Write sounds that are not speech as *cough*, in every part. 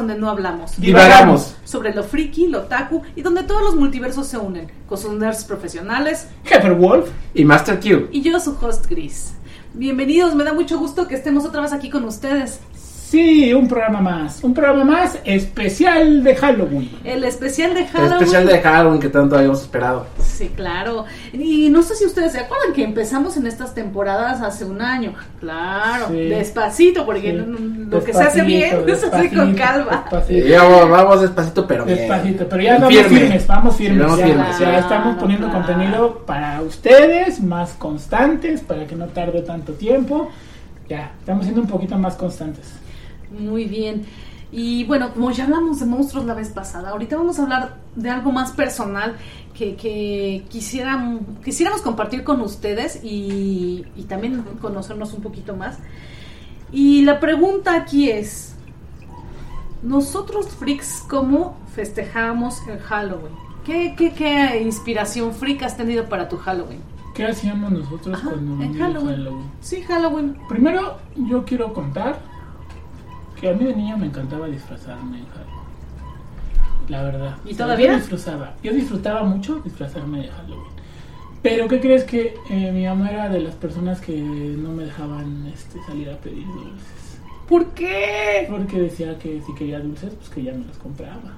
donde no hablamos. Divagamos. Sobre lo friki, lo taku y donde todos los multiversos se unen. Con sus nerds profesionales. Wolf Y Master Q. Y yo, su host Gris. Bienvenidos, me da mucho gusto que estemos otra vez aquí con ustedes. Sí, un programa más. Un programa más especial de Halloween. El especial de El Halloween. especial de Halloween que tanto habíamos esperado. Sí, claro. Y no sé si ustedes se acuerdan que empezamos en estas temporadas hace un año. Claro, Sí. despacito, porque Sí. lo que se hace bien *laughs* se hace con calma. despacito. Ya vamos, vamos despacito, pero bien. Despacito, pero ya vamos Firme. firmes, vamos firmes. Sí, vamos ya, firmes, ya estamos poniendo Claro. contenido para ustedes, más constantes, para que no tarde tanto tiempo. Ya, estamos siendo un poquito más constantes. Muy bien. Y bueno, como ya hablamos de monstruos la vez pasada, ahorita vamos a hablar de algo más personal que, que quisieran- quisiéramos compartir con ustedes y, y también conocernos un poquito más. Y la pregunta aquí es, nosotros freaks, ¿cómo festejamos el Halloween? ¿Qué, qué, qué inspiración freak has tenido para tu Halloween? ¿Qué hacíamos nosotros Ajá, cuando en Halloween. Sí, Halloween. Primero, yo quiero contar que a mí de niña me encantaba disfrazarme en Halloween. La verdad. ¿Y todavía? Yo disfrutaba. Yo disfrutaba mucho disfrazarme de Halloween. Pero ¿qué crees que eh, mi mamá era de las personas que no me dejaban este, salir a pedir dulces? ¿Por qué? Porque decía que si quería dulces, pues que ya me los compraba.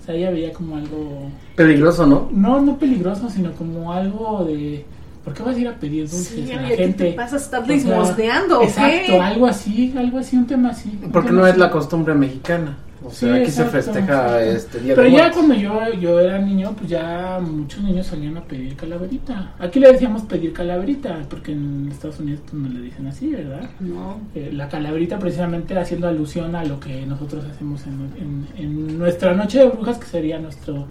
O sea, ella veía como algo, Peligroso, ¿no? no, no peligroso, sino como algo de, ¿por qué vas a ir a pedir dulces Sí, a la oye, ¿qué gente? te pasa? ¿Estás O sea, limosneando o? Exacto, algo así, algo así, un tema así. un Porque tema no es la costumbre mexicana. O Sí, sea, aquí se festeja exacto. este Día Pero de ya Muertos. cuando yo, yo era niño, pues ya muchos niños salían a pedir calaverita. Aquí le decíamos pedir calaverita, porque en Estados Unidos pues, no le dicen así, ¿verdad? No. Eh, la calaverita precisamente haciendo alusión a lo que nosotros hacemos en, en- en nuestra noche de brujas, que sería nuestro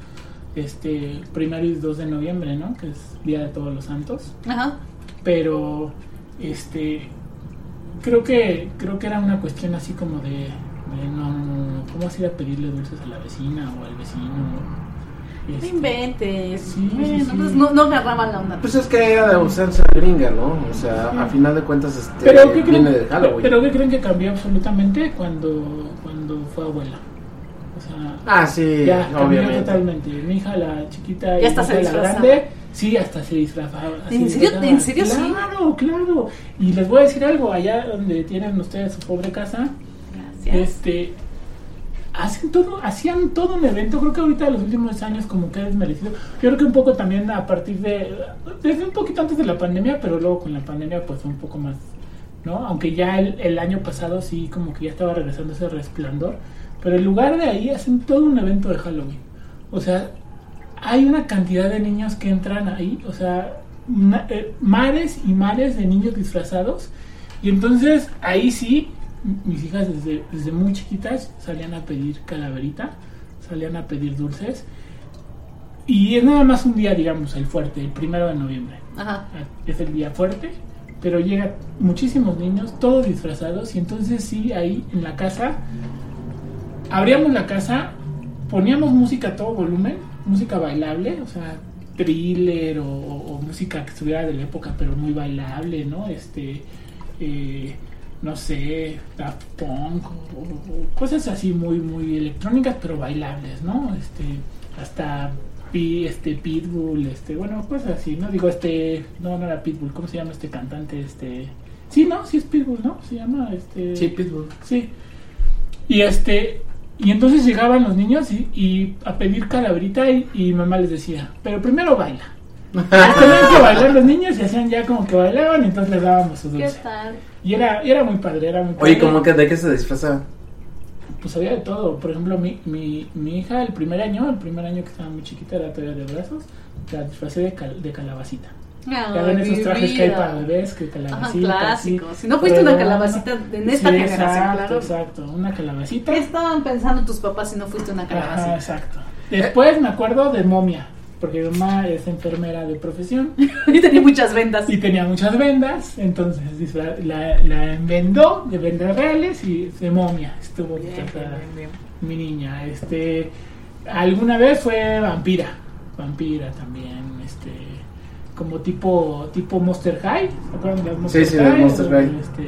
este primero y 2 de noviembre, ¿no? Que es Día de Todos los Santos. Ajá. Pero este creo que creo que era una cuestión así como de, de no, no, no, ¿cómo vas a ir a pedirle dulces a la vecina o al vecino? No Este, inventes. Sí, Bueno, sí, sí. entonces no, no agarraban la onda. Pues es que era de ausencia gringa, ¿no? O sea, a final de cuentas este, pero ¿qué creen, viene de Halloween. pero ¿qué creen que cambió absolutamente cuando cuando fue abuela? Sea, ah, sí, Ya, cambió obviamente. totalmente. Mi hija, la chiquita y hasta la grande, sí, hasta se disfrazaba. ¿En serio? ¿En serio sí? Claro, claro. Y les voy a decir algo, allá donde tienen ustedes su pobre casa, Gracias. este hacen todo, hacían todo un evento, creo que ahorita los últimos años como que ha desmerecido. Yo creo que un poco también a partir de, desde un poquito antes de la pandemia, pero luego con la pandemia pues fue un poco más, ¿no? Aunque ya el, el año pasado sí como que ya estaba regresando ese resplandor, pero en lugar de ahí hacen todo un evento de Halloween. O sea, hay una cantidad de niños que entran ahí, o sea, eh, mares y mares de niños disfrazados. Y entonces ahí sí, mis hijas desde, desde muy chiquitas salían a pedir calaverita, salían a pedir dulces. Y es nada más un día, digamos, el fuerte, el primero de noviembre. Ajá. Es el día fuerte, pero llegan muchísimos niños, todos disfrazados. Y entonces sí, ahí en la casa, abríamos la casa, poníamos música a todo volumen, música bailable, o sea, thriller o, o música que estuviera de la época, pero muy bailable, ¿no? Este, eh, no sé, Daft Punk o, o cosas así muy, muy electrónicas, pero bailables, ¿no? Este, hasta este Pitbull, este, bueno, cosas así, ¿no? Digo, este, no, no era Pitbull, ¿cómo se llama este cantante? Este, sí, no, sí es Pitbull, ¿no? Se llama, este, Sí, Pitbull. Sí. Y este, y entonces llegaban los niños y, y a pedir calaverita y, y mamá les decía, pero primero baila. *laughs* Tenían que bailar los niños y hacían ya como que bailaban y entonces les dábamos su ¿Qué dulce. tal? Y era, y era muy padre, era muy padre. Oye, ¿cómo que de qué se disfraza? Pues había de todo. Por ejemplo, mi, mi, mi hija el primer año, el primer año que estaba muy chiquita, era todavía de brazos, la disfracé de, cal- de calabacita. Ah, mi esos trajes que hay vida. para bebés, que Ajá, calabacita. clásico. así, Si no fuiste una calabacita en esta Sí, generación, exacto, claro. Exacto, una calabacita. ¿Qué estaban pensando tus papás si no fuiste una Ajá, calabacita? exacto. Después me acuerdo de momia, porque mi mamá es enfermera de profesión *laughs* y tenía muchas ventas. y tenía muchas vendas, entonces la, la vendó de vendas reales y de momia. Estuvo Bien, bien, bien, mi niña. Este, alguna vez fue vampira, vampira también, este, como tipo tipo Monster High, ¿se acuerdan de Monster Sí, sí, High? Monster High. Este,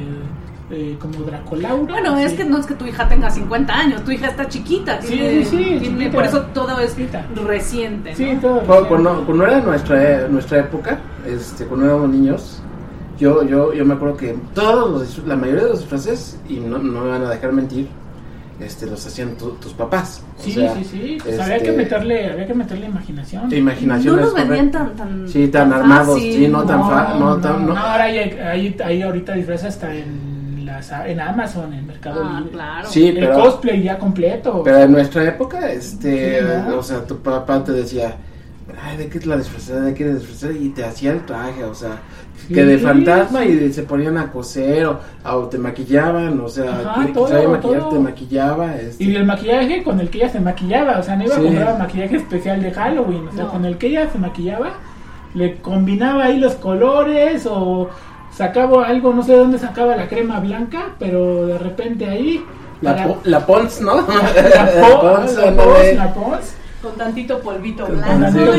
eh, como Dracolaura. Bueno, es sí. que no es que tu hija tenga 50 años, tu hija está chiquita. Sí, Tiene, sí, sí, tiene- chiquita. por eso todo es Chiquita. reciente. ¿no? Sí, todo. Cuando, cuando- cuando era nuestra, e- nuestra época, este, cuando éramos niños, yo, yo, yo me acuerdo que todos los, la mayoría de los disfraces, y no, no me van a dejar mentir, este, los hacían tu- tus papás. O Sí, sea, sí, sí. Pues había este, que meterle, había que meterle imaginación. tu imaginación No nos vendían tan, tan, Sí, tan armados, fácil. sí, no tan fa- no tan- no. ahora hay, hay, hay ahorita disfraces hasta en, las, en Amazon, en Mercado Ah, Libre. claro. Sí, El pero, cosplay ya completo. pero en nuestra época, este, Sí, ¿no? o sea, tu papá te decía, ay, ¿de qué es la disfrazada? ¿De qué es la disfrazada? Y te hacía el traje, o sea, que de fantasma sí. y se ponían a coser o, o te maquillaban, o sea, Ajá, que todo, maquillar, todo. te maquillaba. Este, Y el maquillaje con el que ella se maquillaba, o sea, no iba Sí. a comprar maquillaje especial de Halloween, o sea, No. con el que ella se maquillaba, le combinaba ahí los colores o sacaba algo, no sé de dónde sacaba la crema blanca, pero de repente ahí... la, para- po- la Pons, ¿no? la, po- *laughs* Pons, la. Pons, la Pons, Con tantito polvito Con blanco. tantito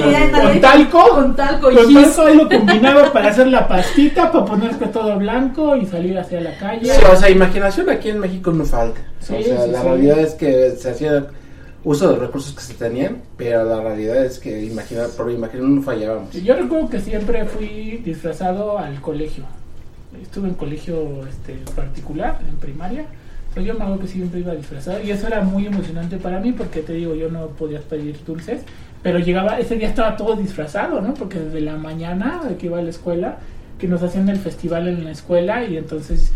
con talco, Con talco y con talco ahí lo combinaba *laughs* para hacer la pastita, para ponerte todo blanco y salir hacia la calle. Sí, o sea, imaginación aquí en México no falta. Sí, o sea, sí, la sí. realidad es que se hacía uso de los recursos que se tenían, pero la realidad es que imaginar, por imaginar no fallábamos. Yo recuerdo que siempre fui disfrazado al colegio. Estuve en colegio este, particular, en primaria. Pues yo me acuerdo que siempre iba disfrazado y eso era muy emocionante para mí porque te digo, yo no podía pedir dulces, pero llegaba, ese día estaba todo disfrazado, ¿no? Porque desde la mañana de que iba a la escuela, que nos hacían el festival en la escuela y entonces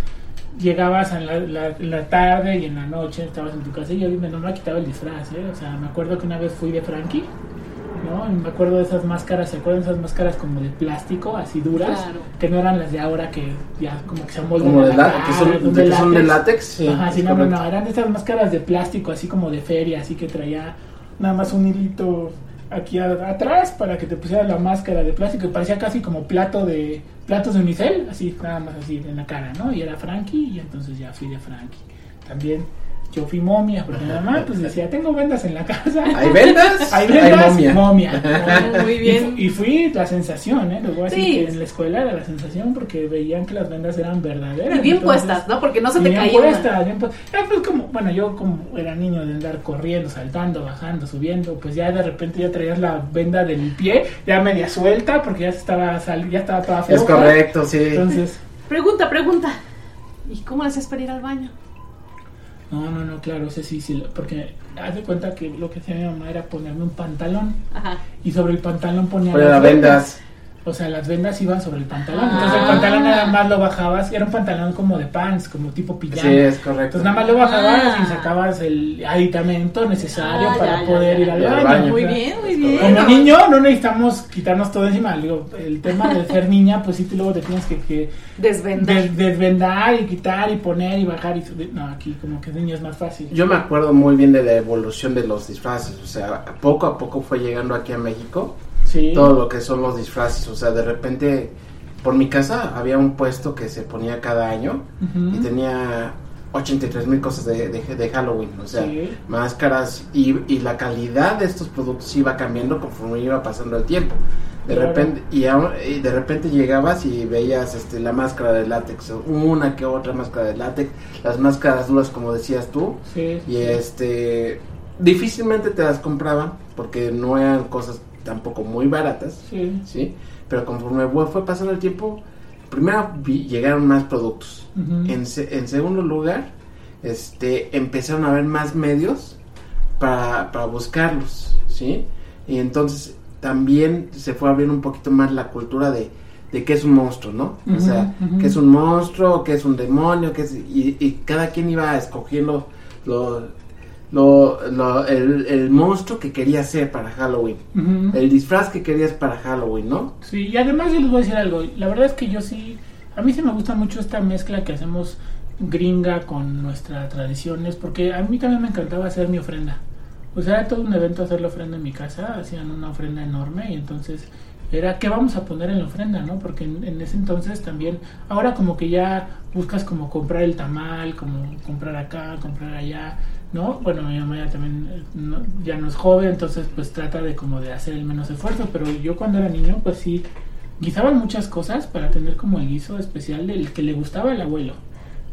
llegabas en la, la- la tarde y en la noche estabas en tu casa y yo me, no me quitaba el disfraz, ¿eh? O sea, me acuerdo que una vez fui de Frankie, ¿no? Y me acuerdo de esas máscaras, ¿se acuerdan de esas máscaras como de plástico, así duras? Claro. Que no eran las de ahora que ya como que se amoldan Como de la cara, que son, son de, que son de látex. sí, Ajá, sí, no, no, no, eran de esas máscaras de plástico, así como de feria, así que traía nada más un hilito aquí a- atrás para que te pusiera la máscara de plástico y parecía casi como plato de platos de unicel, así nada más así en la cara, ¿no? Y era Frankie y entonces ya fui de Frankie. También yo fui momia, porque mi mamá *laughs* pues decía, tengo vendas en la casa. ¿Hay vendas? *laughs* Hay vendas, momia. momia. *laughs* Muy bien. Y, fu- y fui la sensación, ¿eh? Les voy a decir Sí. que en la escuela era la sensación porque veían que las vendas eran verdaderas. Y bien entonces- puestas, ¿no? Porque no se te bien caía. una. puestas, bien pu- Ah, pues como, bueno, yo como era niño de andar corriendo, saltando, bajando, subiendo, pues ya de repente ya traías la venda del pie, ya media suelta, porque ya se estaba sal- ya estaba toda Es floja. correcto, sí. Entonces, Pregunta, pregunta. ¿Y cómo le haces para ir al baño? No, no, no, claro, ese sí, sí, porque haz de cuenta que lo que hacía mi mamá era ponerme un pantalón Ajá. y sobre el pantalón ponía Ponía las las vendas. O sea, las vendas iban sobre el pantalón. Ah. Entonces el pantalón nada más lo bajabas. Era un pantalón como de pants, como tipo pijama. Sí, es correcto. Entonces nada más lo bajabas Ah. y sacabas el aditamento necesario Ah, para ya, ya, poder ya. ir al Ir al baño. baño. Muy bien, muy bien. Como niño no necesitamos quitarnos todo encima. Digo, el tema de ser niña, pues sí, tú luego te tienes que, que Desvendar. des- desvendar y quitar y poner y bajar. Y. No, aquí como que niño es más fácil. Yo me acuerdo muy bien de la evolución de los disfraces, o sea, poco a poco fue llegando aquí a México Sí. todo lo que son los disfraces, o sea, de repente por mi casa había un puesto que se ponía cada año Ujú. y tenía 83 mil cosas de, de- de Halloween, o sea, Sí. máscaras y, y la calidad de estos productos iba cambiando conforme iba pasando el tiempo. De Claro. repente y, aún- y de repente llegabas y veías este la máscara de látex, una que otra máscara de látex, las máscaras duras como decías tú, Sí, y sí. este difícilmente te las compraban porque no eran cosas tampoco muy baratas, Sí. ¿sí? Pero conforme fue pasando el tiempo, primero vi- llegaron más productos. En, se- en segundo lugar, este empezaron a haber más medios para, para buscarlos, ¿sí? Y entonces también se fue abriendo un poquito más la cultura de, de qué es un monstruo, ¿no? o sea, qué es un monstruo, qué es un demonio, qué es, y, y cada quien iba escogiendo lo, lo, lo- el, el monstruo que quería ser para Halloween, el disfraz que querías para Halloween, ¿no? Sí, y además yo les voy a decir algo. La verdad es que yo sí, a mí sí me gusta mucho esta mezcla que hacemos gringa con nuestras tradiciones, porque a mí también me encantaba hacer mi ofrenda. O sea, era todo un evento hacer la ofrenda en mi casa, hacían una ofrenda enorme y entonces era qué vamos a poner en la ofrenda, ¿no? Porque en, en ese entonces también, ahora como que ya buscas como comprar el tamal, como comprar acá, comprar allá, ¿no? Bueno, mi mamá ya también eh, no- ya no es joven, entonces pues trata de como de hacer el menos esfuerzo, pero yo cuando era niño pues sí, guisaban muchas cosas para tener como el guiso especial del que le gustaba al abuelo.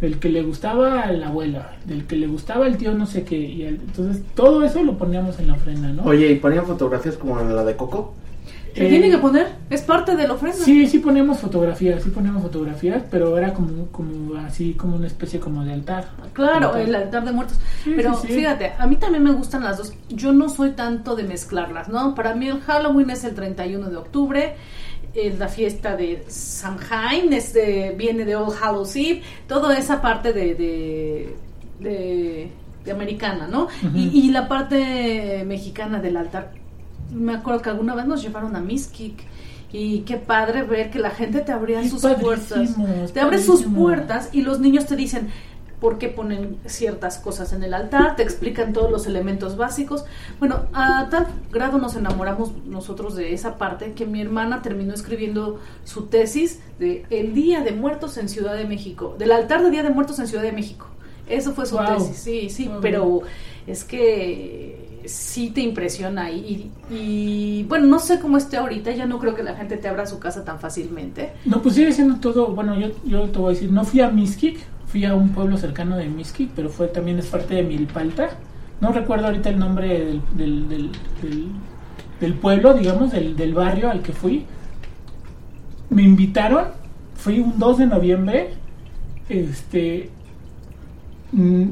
del que le gustaba a la abuela, del que le gustaba el tío no sé qué, y el- entonces todo eso lo poníamos en la ofrenda, ¿no? Oye, ¿y ponían fotografías como la de Coco? Se Eh, tiene que poner, es parte de la ofrenda. Sí, sí poníamos fotografías, sí poníamos fotografías, pero era como, como así, como una especie como de altar. Claro, el altar de muertos. Sí, Pero sí, sí. fíjate, a mí también me gustan las dos. Yo no soy tanto de mezclarlas, ¿no? Para mí el Halloween es el 31 de octubre. Es la fiesta de Samhain, es de- viene de All Hallows Eve, toda esa parte de, de, de- de americana, ¿no? y, y la parte mexicana del altar. Me acuerdo que alguna vez nos llevaron a Miskik y qué padre ver que la gente te abría Es sus puertas. Te abre sus puertas y los niños te dicen por qué ponen ciertas cosas en el altar, te explican todos los elementos básicos. Bueno, a tal grado nos enamoramos nosotros de esa parte que mi hermana terminó escribiendo su tesis de El Día de Muertos en Ciudad de México, del altar de Día de Muertos en Ciudad de México. Eso fue su Wow. tesis, sí, sí, Wow. pero es que sí te impresiona y, y, bueno, no sé cómo esté ahorita, ya no creo que la gente te abra su casa tan fácilmente. No, pues sigue siendo todo, bueno, yo, yo te voy a decir, no fui a Miskik, fui a un pueblo cercano de Miskik, pero fue también es parte de Milpalta. No recuerdo ahorita el nombre del, del, del, del- pueblo, digamos, del, del barrio al que fui. Me invitaron, fui un 2 de noviembre, este, mm,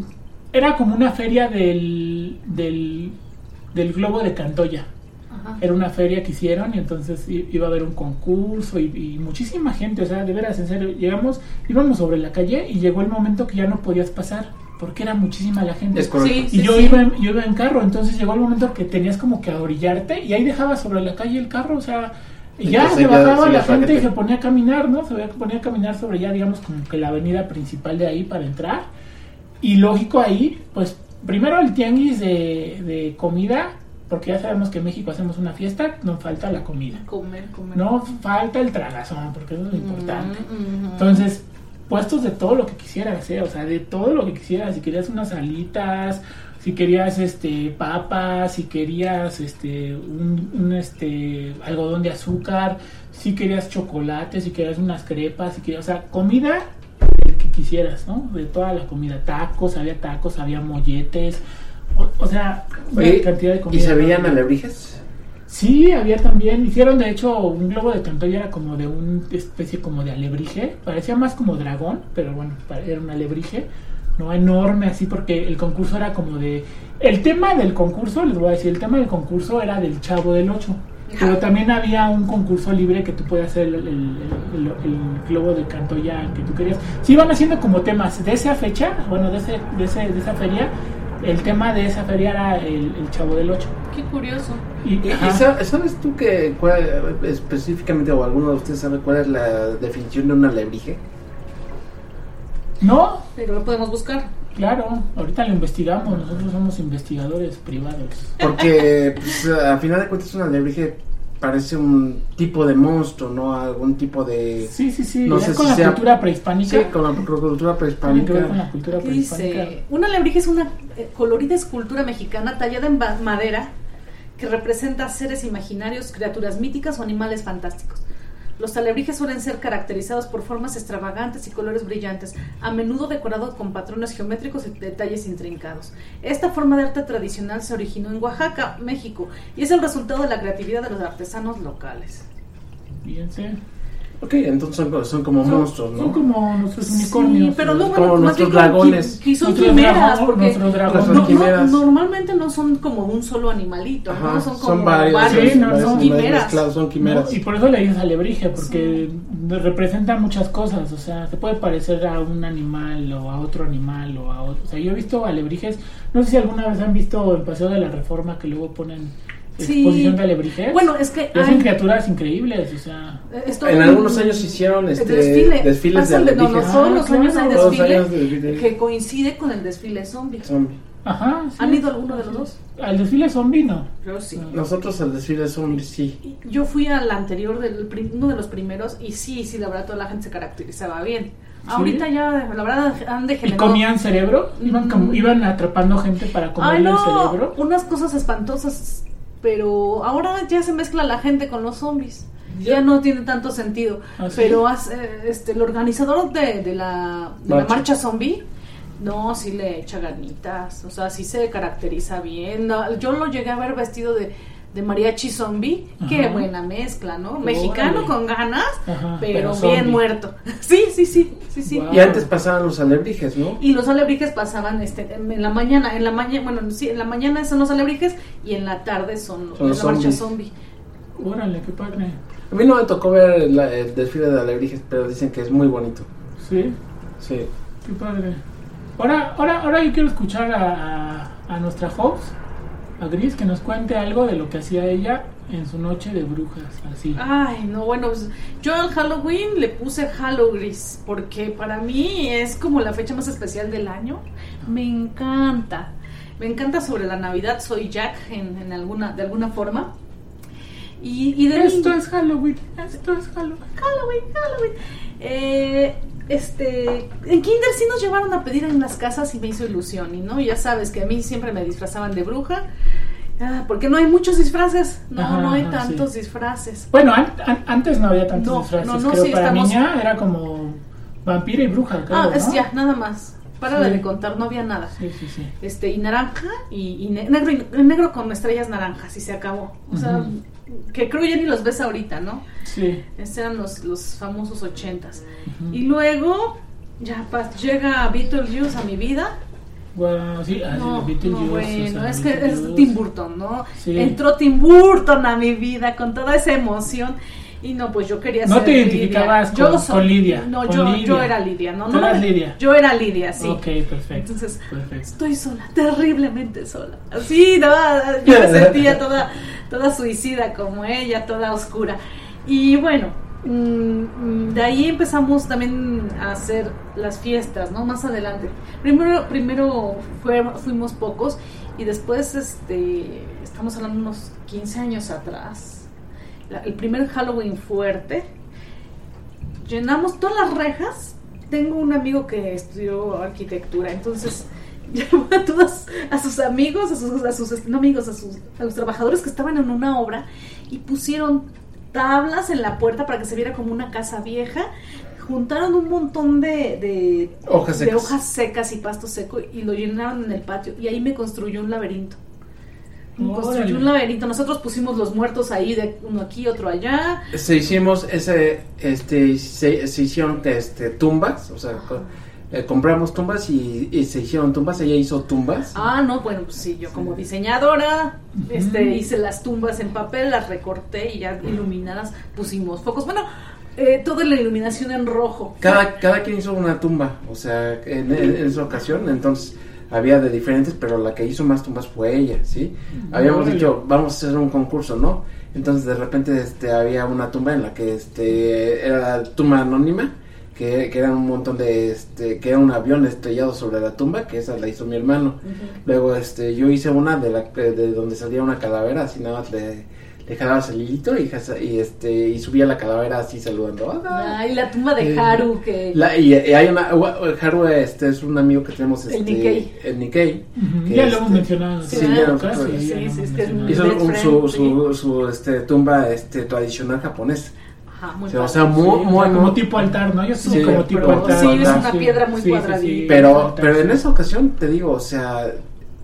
era como una feria del, del, del globo de Cantoya Ajá. era una feria que hicieron y entonces iba a haber un concurso y, y muchísima gente, o sea, de veras, en serio, llegamos, íbamos sobre la calle y llegó el momento que ya no podías pasar porque era muchísima la gente. Es correcto. Sí, y yo, sí. Iba en, yo iba en carro, entonces llegó el momento que tenías como que orillarte y ahí dejabas sobre la calle el carro, o sea, y ya Entonces se ya bajaba la gente y se ponía a caminar, ¿no? Se ponía a caminar sobre ya, digamos, como que la avenida principal de ahí para entrar. Y lógico ahí, pues primero el tianguis de, de comida, porque ya sabemos que en México hacemos una fiesta, no falta la comida. Comer, comer. No falta el tragazón, porque eso es lo importante. Mm, mm. Entonces, puestos de todo lo que quisieras, ¿eh? o sea, de todo lo que quisieras, si querías unas alitas, si querías este papas, si querías este un, un, este algodón de azúcar, si querías chocolate, si querías unas crepas, si querías, o sea, comida quisieras, ¿no? De toda la comida, tacos, había tacos, había molletes, o, o sea, una Oye, cantidad de comida. ¿Y se veían ¿no? alebrijes? Sí, había también, hicieron de hecho un globo de Cantoya, era como de una especie como de alebrije, parecía más como dragón, pero bueno, era un alebrije, no enorme así porque el concurso era como de... El tema del concurso, les voy a decir, el tema del concurso era del Chavo del 8, pero también había un concurso libre que tú podías hacer el, el- el- el globo de Cantoya que tú querías. Sí, iban haciendo como temas de esa fecha, bueno, de, ese, de, ese, de esa feria, el tema de esa feria era el, el Chavo del 8. Qué curioso. Y, ¿Y, sabes tú que cuál, específicamente o alguno de ustedes sabe cuál es la definición de un alebrije? No, Pero lo podemos buscar. Claro, ahorita lo investigamos, nosotros somos investigadores privados. Porque pues, a final de cuentas un alebrije parece un tipo de monstruo, ¿no? Algún tipo de... Sí, sí, sí, No es sé con si la sea- cultura prehispánica. Sí, con la cultura Tiene que ver con la prehispánica. cultura prehispánica. dice, una alebrije es una eh, colorida escultura mexicana tallada en madera que representa seres imaginarios, criaturas míticas o animales fantásticos. Los alebrijes suelen ser caracterizados por formas extravagantes y colores brillantes, a menudo decorados con patrones geométricos y detalles intrincados. Esta forma de arte tradicional se originó en Oaxaca, México, y es el resultado de la creatividad de los artesanos locales. Fíjense. Ok, entonces son, son como Son- monstruos, ¿no? Son como nuestros unicornios. Sí, pero no, Como bueno, más nuestros como dragones. qui- qui- son Nuestros quimeras, dragón- porque nuestros dragones. no- no- quimeras. normalmente no son como un solo animalito, Ajá, ¿no? Son como son varios, Sí, son no, varios, son quimeras. mezclados, son quimeras. ¿no? Y por eso le dices alebrije, porque representa muchas cosas, o sea, se puede parecer a un animal o a otro animal o a otro. O sea, yo he visto alebrijes, no sé si alguna vez han visto el Paseo de la Reforma que luego ponen Sí. exposición de alebrijes. Bueno, es que Y hacen hay- criaturas increíbles, o sea... esto- En algunos años hicieron este, desfile. desfiles de Pasan de- no, no, alebrijes. todos Ah, los años hay desfile años de desfile. que coincide con el desfile zombie. Zombie. Ajá. sí. ¿Han ido alguno de los dos? Al desfile zombie no. Yo sí. Nosotros al desfile zombie sí. Y Yo fui al anterior, del, prim- uno de los primeros, y sí, sí, la verdad, toda la gente se caracterizaba bien. Ahorita ya, la verdad, han ¿Y degenerado. comían cerebro? ¿Iban, como- Mm. iban atrapando gente para Ay, comerle el no, cerebro? unas cosas espantosas, pero ahora ya se mezcla la gente con los zombies. ya no tiene tanto sentido. Ah, ¿sí? Pero este, el organizador de, de la, de la Marcha. marcha zombie, no, sí le echa ganitas, o sea, sí se caracteriza bien. No, yo lo llegué a ver vestido de, de mariachi zombie, qué buena mezcla, ¿no? Mexicano Órale. con ganas, Ajá, pero, pero bien muerto. *laughs* Sí, sí, sí, sí, sí. Y antes pasaban los alebrijes, ¿no? Y los alebrijes pasaban este, en la mañana, en la mañana, bueno, sí, en la mañana son los alebrijes y en la tarde son, Son la los marcha zombie. Órale, qué padre. A mí no me tocó ver la- el desfile de alebrijes, pero dicen que es muy bonito. Sí, Sí. qué padre. Ahora, ahora, ahora yo quiero escuchar a, a, a nuestra host, a Gris, que nos cuente algo de lo que hacía ella en su noche de brujas, así. Ay, no, bueno, pues, yo al Halloween le puse Halloween porque para mí es como la fecha más especial del año. Me encanta. Me encanta sobre la Navidad, soy Jack en, en alguna, de alguna forma. Y, y de Esto es Halloween, esto es Halloween. Halloween, Halloween. Eh, este, en Kinder sí nos llevaron a pedir en las casas y me hizo ilusión. Y no, ya sabes que a mí siempre me disfrazaban de bruja. Ah, porque no hay muchos disfraces. No, Ajá, no hay ajá, tantos sí. disfraces. Bueno, an- an- antes no había tantos No, disfraces, no, no, creo. sí, para estamos- niña era como vampira y bruja, creo, Ah, es ya, nada más. Para Sí. de contar, no había nada. Sí, sí, sí. Este, y naranja, y, y ne- negro, y negro con estrellas naranjas, y se acabó. O sea, Ujú. que creo ya ni los ves ahorita, ¿no? Sí. Estos eran los, los famosos ochentas. Ujú. Y luego, ya pa- llega Beetlejuice a mi vida. Guau, sí, ah, sí, No, no, o bueno, sea, es que es. Tim Burton, ¿no? Sí. Entró Tim Burton a mi vida con toda esa emoción. Y no, pues yo quería No ser te Lidia. identificabas con- Yo con Lidia, No, con yo, Lidia. yo era Lidia, ¿no? No eras Lidia. Yo era Lidia, sí. Ok, perfecto. Entonces, perfecto. estoy sola, terriblemente sola. Así, no, yo me sentía toda, toda suicida como ella, toda oscura. Y bueno, mm, de ahí empezamos también a hacer las fiestas, ¿no? Más adelante. Primero, primero fuimos pocos y después, este, estamos hablando unos 15 años atrás. La- el primer Halloween fuerte. Llenamos todas las rejas. Tengo un amigo que estudió arquitectura, entonces *laughs* llamó a todos, a sus amigos, a sus, a sus no amigos, a, sus, a los trabajadores que estaban en una obra y pusieron tablas en la puerta para que se viera como una casa vieja. Juntaron un montón de, de, Hojas de secas. hojas secas y pasto seco y lo llenaron en el patio y ahí me construyó un laberinto. Construyó un laberinto. Nosotros pusimos los muertos ahí, de uno aquí, otro allá. Se hicimos ese, este, se, se hicieron este, tumbas, o sea, co- eh, compramos tumbas y, y se hicieron tumbas, ella hizo tumbas. Ah, no, bueno, pues sí, yo como diseñadora este, hice las tumbas en papel, las recorté y ya iluminadas pusimos focos. Bueno, eh, toda la iluminación en rojo. Cada, cada quien hizo una tumba, o sea, en, en- en esa ocasión, entonces había de diferentes, pero la que hizo más tumbas fue ella, ¿sí? Habíamos dicho, vamos a hacer un concurso, ¿no? Entonces de repente este, había una tumba en la que este, era la tumba anónima, que, que era un montón de, este, que era un avión estrellado sobre la tumba, que esa la hizo mi hermano. Luego este, yo hice una de, la, de donde salía una calavera, así nada más le, le jalabas el hilito y, y, este, y subía la calavera así saludando. Ay, la tumba de Eh, Haru que... La- y, y hay una, Haru este, es un amigo que tenemos, este, El Nikkei. el Nikkei, Ujú, que Ya lo este, hemos mencionado. Sí, ya lo- sí, sí, lo sí, es un- friend, su, sí. su, su, este, tumba este, tradicional japonés. Ajá, muy O sea, o sea, muy, Sí, o sea, muy, como muy- tipo altar, ¿no? Yo Sí, como tipo pero- altar. sí, es una piedra muy cuadradita. Pero, altar, pero en sí. esa ocasión te digo, o sea,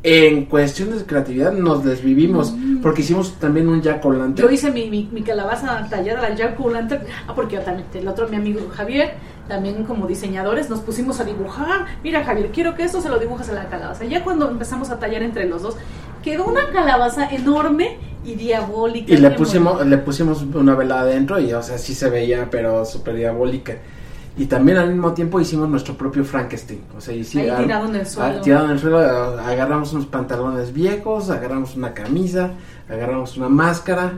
en cuestiones de creatividad nos desvivimos, porque hicimos también un Jack O'Lantern. Yo hice mi, mi, mi calabaza tallada, la Jack O'Lantern. Ah, porque yo también, el otro, mi amigo Javier, también como diseñadores, nos pusimos a dibujar. Mira, Javier, quiero que esto se lo dibujas a la calabaza. Ya cuando empezamos a tallar entre los dos, quedó una calabaza enorme y diabólica. Y le pusimos, le pusimos una vela adentro y, o sea, sí se veía, pero súper diabólica. Y también al mismo tiempo hicimos nuestro propio Frankenstein. O sea, hicimos, Ahí tirado en el suelo. tirado en el suelo, ah, agarramos unos pantalones viejos, agarramos una camisa, agarramos una máscara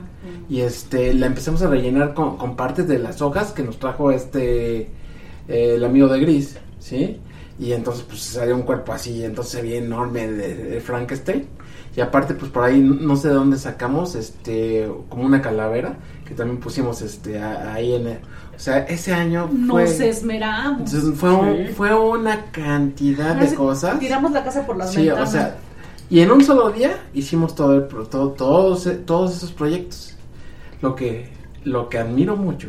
y este la empezamos a rellenar con, con partes de las hojas que nos trajo este eh, el amigo de Gris, ¿sí? Y entonces pues salió un cuerpo así, entonces se veía enorme de, de Frankenstein. Y aparte pues por ahí no sé de dónde sacamos este como una calavera que también pusimos este a- ahí en sea, ese año fue Nos esmeramos. entonces, fue, un- Sí. fue una cantidad de cosas. Tiramos la casa por las Sí, ventanas. o sea, y en un solo día hicimos todo el, pro- todo, todos, todos esos proyectos. Lo que lo que admiro mucho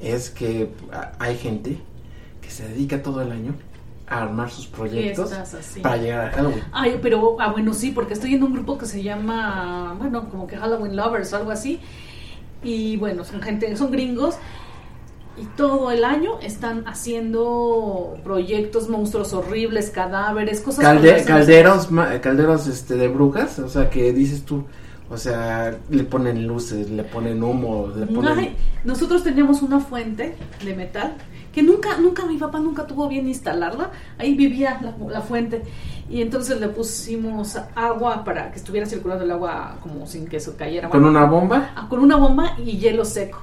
es que a- hay gente que se dedica todo el año a armar sus proyectos Fiestas, para llegar a Halloween. Ay, pero, ah, bueno, sí, porque estoy en un grupo que se llama, bueno, como que Halloween Lovers o algo así. Y bueno, son gente, son gringos. Y todo el año están haciendo proyectos, monstruos horribles, cadáveres, cosas Calde- calderos, ma- calderos este, de brujas, o sea, que dices tú, o sea, le ponen luces, le ponen humo, le ponen... Ay, nosotros teníamos una fuente de metal que nunca, nunca mi papá nunca tuvo bien instalarla. Ahí vivía la, la fuente y entonces le pusimos agua para que estuviera circulando el agua como sin que eso cayera. con una bomba. Ah, con una bomba y hielo seco.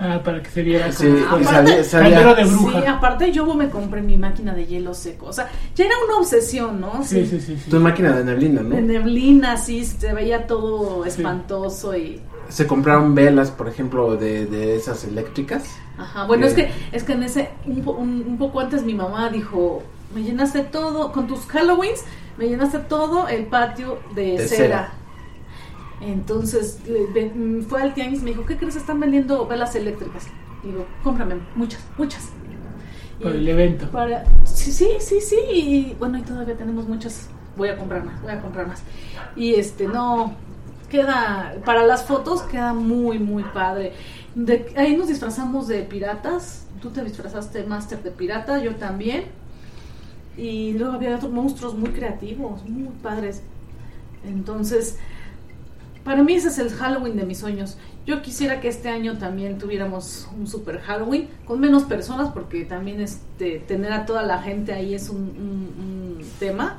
Ah, para que se viera Sí, como y Aparte- salía, salía- Caldero de bruja. Sí, aparte yo me compré mi máquina de hielo seco. O sea, ya era una obsesión, ¿no? Sí, sí, sí. sí. tu máquina de neblina, ¿no? De neblina, sí, se veía todo espantoso y... Se compraron velas, por ejemplo, de, de esas eléctricas. Ajá, bueno, es Sí. que es que en ese un, un- un poco antes mi mamá dijo, me llenaste todo con tus Halloweens, me llenaste todo el patio de, De cera. cera. Entonces mm, fue al tianguis, me dijo, ¿qué crees? Están vendiendo velas eléctricas. Digo, cómprame muchas, muchas. Para Y- el evento. para sí, sí, sí, sí, y bueno, y todavía tenemos muchas. Voy a comprar más, voy a comprar más. Y este, no, queda, para las fotos queda muy, muy padre. De, ahí nos disfrazamos de piratas. Tú te disfrazaste Master de pirata, yo también. Y luego había otros monstruos muy creativos, muy padres. Entonces, para mí ese es el Halloween de mis sueños. Yo quisiera que este año también tuviéramos un super Halloween con menos personas porque también este tener a toda la gente ahí es un, un- un tema.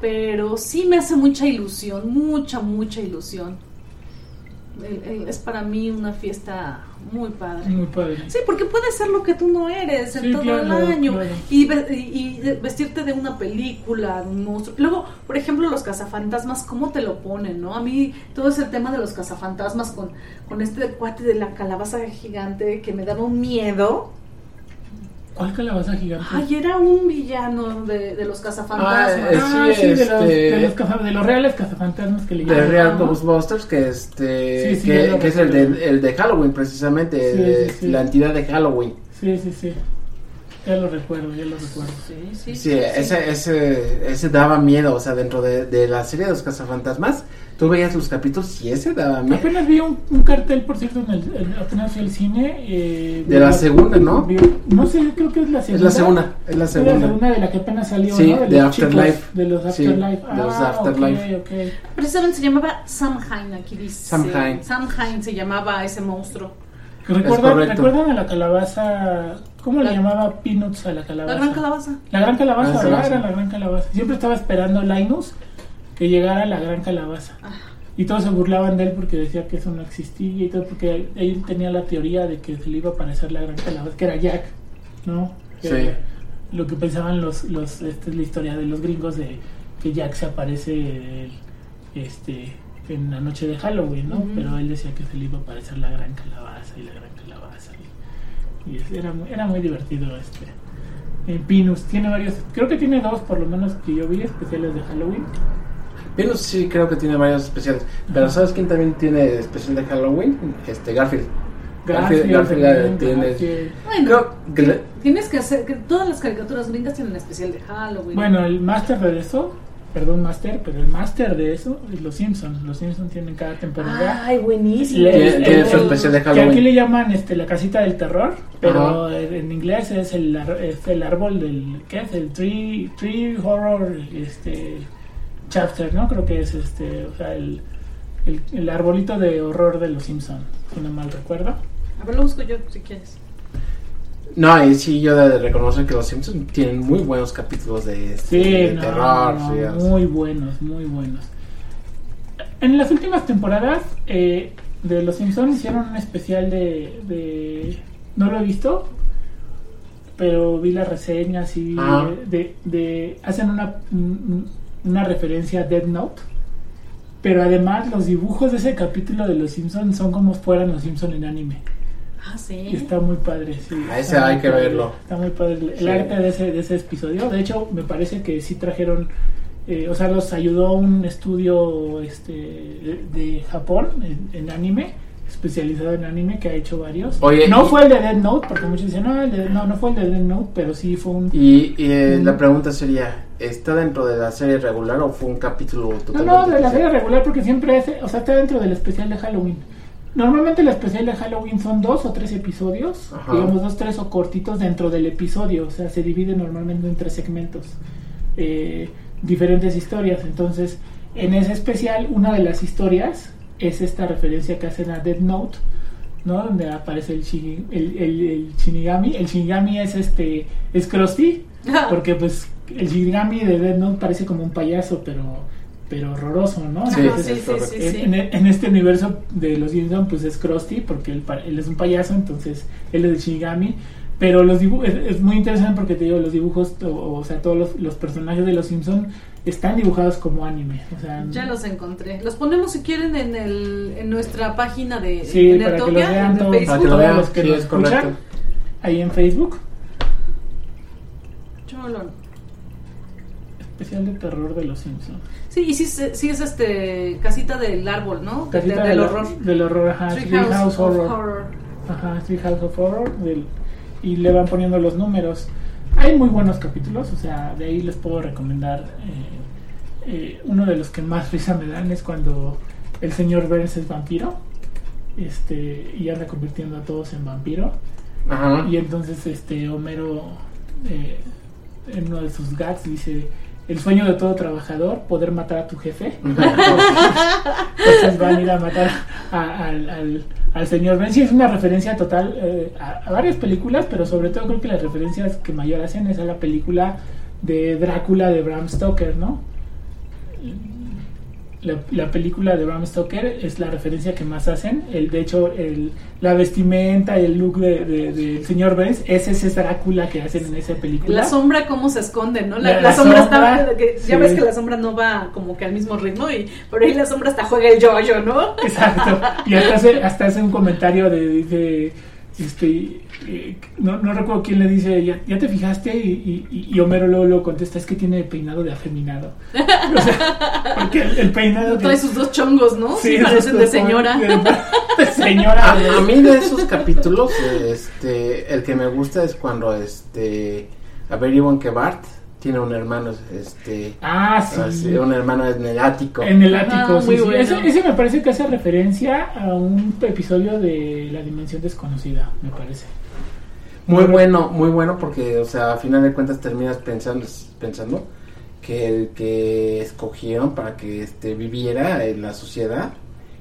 Pero sí me hace mucha ilusión, mucha, mucha ilusión. Es para mí una fiesta muy padre. Muy padre. Sí, porque puede ser lo que tú no eres en Sí, todo claro, el año claro. y, ve- y- y vestirte de una película, de un monstruo. Luego, por ejemplo, los cazafantasmas, ¿cómo te lo ponen, no? A mí todo ese tema de los cazafantasmas con, con este cuate de la calabaza gigante que me daba un miedo. ¿Cuál calabaza gigante? Ay, era un villano de, de los cazafantasmas. Ah, es- Ah, sí, de, los, este- de, los caza- de los reales cazafantasmas que le De llaman. Real Ajá. Ghostbusters, que este Sí, sí, que, es el de, el de Halloween, precisamente, Sí, de- sí, sí. la entidad de Halloween. Sí, sí, sí. Ya lo recuerdo, ya lo recuerdo. Sí, sí, Sí, ese, ese, ese daba miedo, o sea, dentro de, de la serie de los cazafantasmas, tú veías los capítulos y ese daba miedo. Apenas vi un, un cartel, por cierto, en el, en- apenas fui al cine. eh, De la segunda, ¿no? vi- no sé, creo que es la segunda. Es la segunda, es la Es la segunda. de la que apenas salió, Sí, ¿no? de los Afterlife. chicos, de los Sí, Afterlife. de los ah, Afterlife. ok, ok. Precisamente se llamaba Samhain, aquí dice. Samhain. Samhain se llamaba ese monstruo. ¿Recuerdan. ¿Recuerdan a la calabaza? ¿Cómo La- le llamaba Peanuts a la calabaza? La gran calabaza. La gran calabaza, ¿verdad? calabaza. Era la gran calabaza. Siempre estaba esperando Linus que llegara la gran calabaza. Ah. Y todos se burlaban de él porque decía que eso no existía y todo, porque él tenía la teoría de que se le iba a aparecer la gran calabaza, que era Jack, ¿no? Que Sí. era Lo que pensaban los, los, esta es la historia de los gringos de que Jack se aparece este, en la noche de Halloween, ¿no? Pero él decía que se le iba a aparecer la gran calabaza y la gran calabaza. Y, y era, muy, era muy divertido este. En Pinus tiene varios, creo que tiene dos por lo menos que yo vi especiales de Halloween. Venus sí creo que tiene varios especiales, pero ¿sabes quién también tiene especial de Halloween? Este, Garfield. Garfield, Garfield, eh, también, tiene... Garfield. Bueno, Creo que le- tienes que hacer que todas las caricaturas gringas tienen especial de Halloween. Bueno, el máster de eso, perdón máster, pero el máster de eso es Los Simpsons. Los Simpsons tienen cada temporada. Ay, buenísimo. Le- Tiene- el- tiene su el- especial de Que aquí le llaman este, la casita del terror, pero Ajá. en inglés es el, es el árbol del. ¿Qué es? El tree, tree horror este, chapter, ¿no? Creo que es este, o sea, el, el, el arbolito de horror de los Simpsons, si no mal recuerdo. A ver, lo busco yo si quieres. No, y sí, yo de reconocer que los Simpsons tienen muy buenos capítulos de, este, Sí, de no, terror. no, muy buenos, muy buenos. En las últimas temporadas eh, de Los Simpsons hicieron un especial de, de- No lo he visto, pero vi las reseñas y vi Ah. de, de- hacen una, un- una referencia a Dead Note. Pero además los dibujos de ese capítulo de Los Simpsons son como fueran Los Simpsons en anime. Ah, sí. Está muy padre, sí. Ah, ese hay que padre, verlo. Está muy padre el, Sí. arte de ese, de ese episodio. De hecho, me parece que sí trajeron, eh, o sea, los ayudó un estudio este, de, Japón en, en anime especializado en anime que ha hecho varios. Oye, no y- fue el de Dead Note, porque muchos dicen, no, el de- no, no fue el de Dead Note, pero sí fue un... Y, y, eh, la pregunta sería, ¿está dentro de la serie regular o fue un capítulo No, totalmente no, de la serie regular porque siempre es, o sea, está dentro del especial de Halloween. Normalmente el especial de Halloween son dos o tres episodios, Ajá. digamos dos, tres o cortitos dentro del episodio, o sea, se divide normalmente en tres segmentos, eh, diferentes historias. Entonces, en ese especial, una de las historias es esta referencia que hacen a Dead Note, ¿no? Donde aparece el, el- el Shinigami. El Shinigami es este, es Krusty, *laughs* porque pues el Shinigami de Dead Note parece como un payaso, pero pero horroroso, ¿no? Sí, sí, sí, es sí, correcto. sí, sí. En, en este universo de los Simpsons, pues es Krusty, porque él, es un payaso, entonces él es el Shinigami. Pero los dibujos, es, es muy interesante porque te digo, los dibujos, o, o sea, todos los, los personajes de los Simpsons están dibujados como anime. O sea, Ya los encontré. Los ponemos si quieren en el en nuestra página de Sí, de para que los Nerdtopia, vean de todos. Para que Facebook. lo Todos los que sí, nos es correcto. escuchan. ahí en Facebook, Cholo. Especial de terror de los Simpsons. Sí, y sí, sí es este casita del árbol, ¿no? De- Casita de- del horror. Del horror, ajá. Treehouse Treehouse of Horror. Horror. Ajá, Three House of Horror del- y le van poniendo los números. Hay muy buenos capítulos, o sea, de ahí les puedo recomendar. eh, eh, uno de los que más *laughs* risa me dan es cuando el señor Burns es vampiro este, y anda convirtiendo a todos en vampiro. Ajá. Y entonces este Homero, eh, en uno de sus gags, dice: El sueño de todo trabajador, poder matar a tu jefe. *laughs* Entonces van a ir a matar al, al señor Ben. Sí, es una referencia total eh, a, a varias películas, pero sobre todo creo que las referencias que mayor hacen es a la película de Drácula de Bram Stoker, ¿no? La, la película de Bram Stoker es la referencia que más hacen. El, de hecho, el, la vestimenta y el look del de, del señor Burns es ese Drácula que hacen en esa película. La sombra cómo se esconde, ¿no? La, La- sombra, sombra, está que ya sí. ves que la sombra no va como que al mismo ritmo y por ahí la sombra hasta juega el yo-yo, ¿no? Exacto. Y hasta hace, hasta hace un comentario de, este, eh, no, no recuerdo quién le dice, ¿ya, ya te fijaste? Y, y, y Homero luego, luego contesta, es que tiene peinado de afeminado. O sea, porque el, el peinado... *laughs* Trae sus dos chongos, ¿no? Sí, esos parecen de señora. De, *laughs* de señora. A, a mí de esos capítulos, este, el que me gusta es cuando, este, a ver, Ivonne que Bart tiene un hermano, este, Ah, sí. así, un hermano en el ático. En el ático, Ah, sí, muy sí. bueno. Ese, ese me parece que hace referencia a un episodio de La Dimensión Desconocida, me parece. Muy bueno, muy bueno porque, o sea, a final de cuentas terminas pensando, pensando que el que escogieron para que este viviera en la sociedad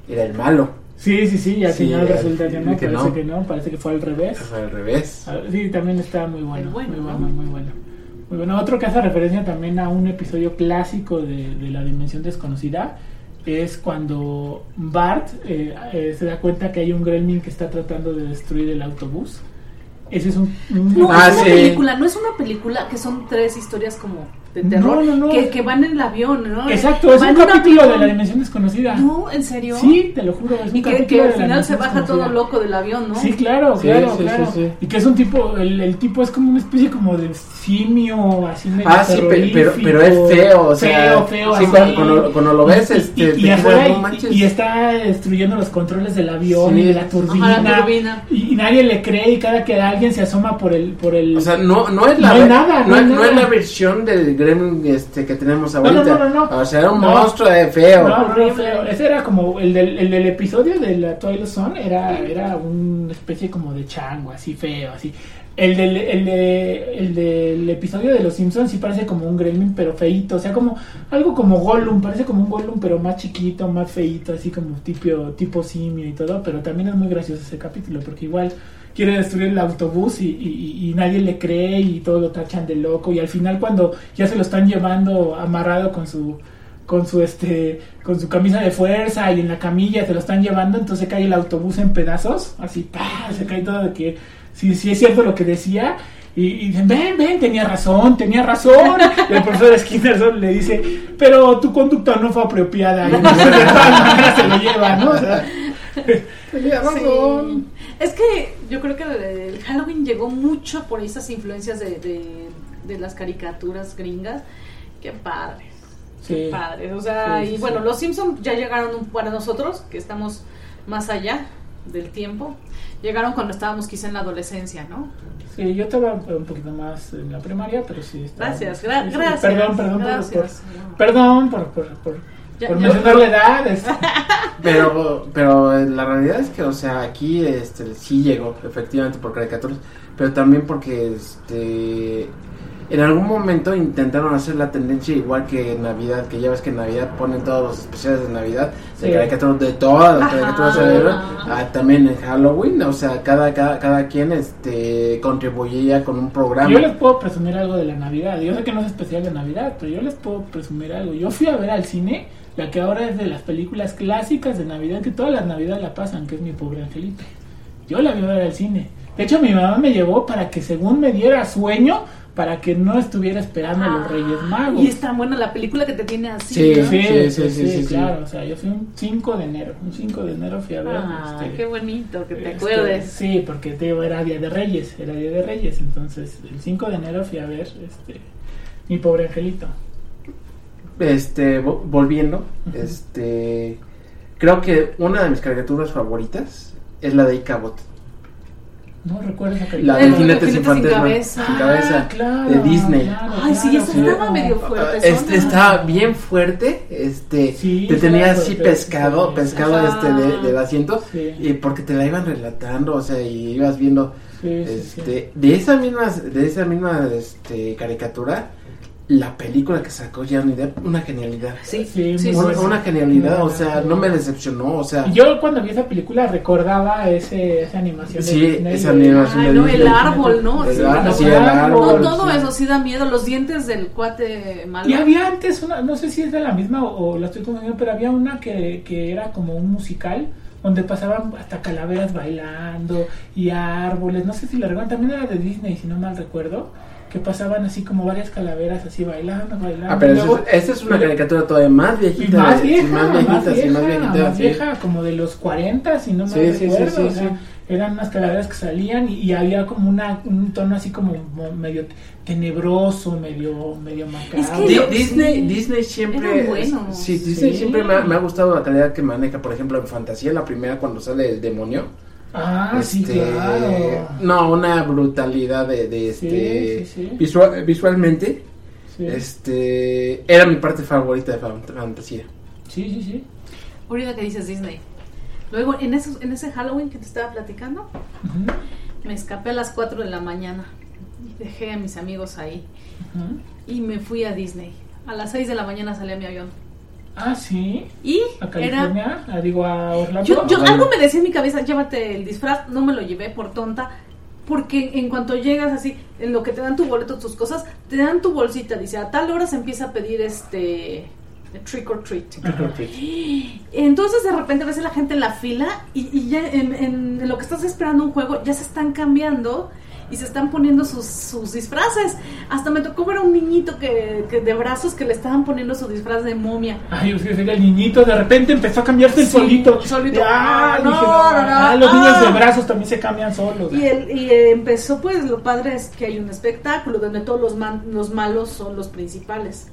era el malo. Sí, sí, sí, y al Sí, final al resulta que no, que parece no. que no, parece que fue al revés. Fue al revés. Ah, Sí, también está muy bueno, Muy bueno, muy ¿no? bueno, muy bueno. Muy bueno. Otro que hace referencia también a un episodio clásico de, de La Dimensión Desconocida es cuando Bart eh, eh, se da cuenta que hay un gremlin que está tratando de destruir el autobús. Ese es un... un- No, Ah, es una sí. película, no es una película que son tres historias como de terror No, no, no. Que, que van en el avión, ¿no? Exacto, es Van un capítulo de. La Dimensión Desconocida. No, ¿en serio? Sí, te lo juro. Es un Y que, capítulo que de al final se baja todo loco del avión, ¿no? Sí, claro, Sí, claro, sí, claro. sí, sí. Y que es un tipo, el, el tipo es como una especie como de simio, así medio Ah, sí, pe- pero, pero es feo, o sea, feo, feo, sí, así. cuando, cuando- cuando lo ves, Y- este, y, te y quedas, afuera, no y- manches. y, está destruyendo los controles del avión Sí. y de la Ajá, turbina, la turbina. Y, y nadie le cree y cada que alguien se asoma por el, por el, O sea, no, no es la No hay nada, no, es- la versión del Gremlin este, que tenemos no, ahorita. no, no, no. O sea, era un No. monstruo de feo. No, no, Horrible. feo. Ese era como el del, el del episodio de la Twilight Zone, era, era una especie como de chango, así feo, así. El del, el, de- el del episodio de Los Simpsons sí parece como un gremlin, pero feito, o sea, como algo como Gollum, parece como un Gollum, pero más chiquito, más feito, así como tipo, tipo simio y todo, pero también es muy gracioso ese capítulo, porque igual quiere destruir el autobús y, y- y nadie le cree y todos lo tachan de loco. Y al final cuando ya se lo están llevando amarrado con su con su este con su camisa de fuerza y en la camilla se lo están llevando entonces cae el autobús en pedazos así ¡pah! se cae todo de que sí sí es cierto lo que decía. Y, y dicen ven ven tenía razón tenía razón y el profesor Skinner le dice pero tu conducta no fue apropiada y entonces *laughs* de todas maneras se lo lleva no O sea, Tenía Sí. Es que yo creo que el Halloween llegó mucho por esas influencias de, de, de las caricaturas gringas. Qué padre. sí. Qué padre. O sea, Sí, sí, y bueno, los Simpsons ya llegaron para nosotros, que estamos más allá. del tiempo. Llegaron cuando estábamos quizá en la adolescencia, ¿no? Sí, yo estaba un poquito más en la primaria, pero sí. estaba- Gracias, gra- gracias. Perdón, perdón, por- por, perdón por, por, por, Por ya- mencionar la edad. *laughs* Pero, pero la realidad es que, o sea, aquí este, sí llegó, efectivamente, por caricaturas, pero también porque este en algún momento intentaron hacer la tendencia igual que en Navidad, que ya ves que en Navidad ponen todos los especiales de Navidad, de Sí. caricaturas, de todas las caricaturas de ah, también en Halloween, o sea, cada, cada, cada quien este contribuía con un programa. Yo les puedo presumir algo de la Navidad. Yo sé que no es especial de Navidad, pero yo les puedo presumir algo. Yo fui a ver al cine la que ahora es de las películas clásicas de Navidad, que todas las Navidades la pasan, que es Mi Pobre Angelito. Yo la vi a ver al cine. De hecho, mi mamá me llevó para que según me diera sueño, para que no estuviera esperando a los Reyes Magos. Y es tan buena la película que te tiene así. Sí, ¿no? Sí, Sí, sí, sí, sí, sí, sí. claro. O sea, yo fui un 5 de enero. Un 5 de enero fui a ver. Ah, este, qué bonito que te este, acuerdes. Sí, porque te digo, era Día de Reyes, era Día de Reyes. Entonces, el 5 de enero fui a ver este, Mi Pobre Angelito. Este vo- volviendo este creo que una de mis caricaturas favoritas es la de Icabot No recuerdo esa la película. de El jinetes sin sin cabeza. sin cabeza Ah, claro, de Disney claro, Ay, sí, claro, esa claro. estaba medio fuerte. este estaba bien fuerte este Sí, te tenía claro, así sí, pescado sí, pescado este de- del asiento Sí. y porque te la iban relatando o sea y ibas viendo Sí, sí, este de esa misma de esa misma este caricatura la película que sacó Johnny Depp una genialidad Sí, Sí, sí, una, sí. una genialidad o sea no me decepcionó o sea Yo cuando vi esa película recordaba ese, esa animación de Sí, Disney. esa de- animación Ay, de no, Disney. el árbol, ¿no? El Sí, árbol, no, sí, el no, árbol, todo sí. eso sí da miedo. Los dientes del cuate malo. Y había antes una, no sé si es de la misma o, o la estoy confundiendo, pero había una que, que era como un musical donde pasaban hasta calaveras bailando y árboles, no sé si la recuerdan, también era de Disney, si no mal recuerdo, que pasaban así como varias calaveras así bailando, bailando. Ah, pero luego- esa es, una caricatura todavía más viejita. más vieja, más viejita, más viejita. más sí. vieja, como de los 40, si no mal Sí, sí, sí, recuerdo. sí, o sea, sí. Eran unas calaveras que salían y, y había como una, un tono así como mo- medio tenebroso, medio, medio macabro. Es que Disney, sí. Disney siempre. Buenos. Sí, Disney Sí. siempre me ha, me ha gustado la calidad que maneja, por ejemplo, en Fantasía, la primera cuando sale el demonio. Ah, sí, Este, claro. No, una brutalidad de, de este. sí, sí. visua- visualmente, Sí. este. Era mi parte favorita de fan- Fantasía. sí, sí, sí. Ahorita que dices Disney. Luego, en, esos, en ese Halloween que te estaba platicando, me escapé a las 4 de la mañana. Y dejé a mis amigos ahí. Y me fui a Disney. A las 6 de la mañana salí a mi avión. Ah, sí. Y A era California, ah, digo a Orlando. Yo, algo me decía en mi cabeza, llévate el disfraz, no me lo llevé por tonta, porque en cuanto llegas así, en lo que te dan tu boleto, tus cosas, te dan tu bolsita, dice, a tal hora se empieza a pedir este trick or treat. Ajá. Entonces de repente ves a la gente en la fila y, y ya en, en- en lo que estás esperando un juego ya se están cambiando y se están poniendo sus, sus disfraces. Hasta me tocó ver a un niñito que, que de brazos que le estaban poniendo su disfraz de momia. Ay, usted el niñito, de repente empezó a cambiarse el Sí, solito. solito. Ah, No, dije, no, no, ah, los niños ah. de brazos también se cambian solos. Y, el, y empezó, pues lo padre es que hay un espectáculo donde todos los, man- los malos son los principales.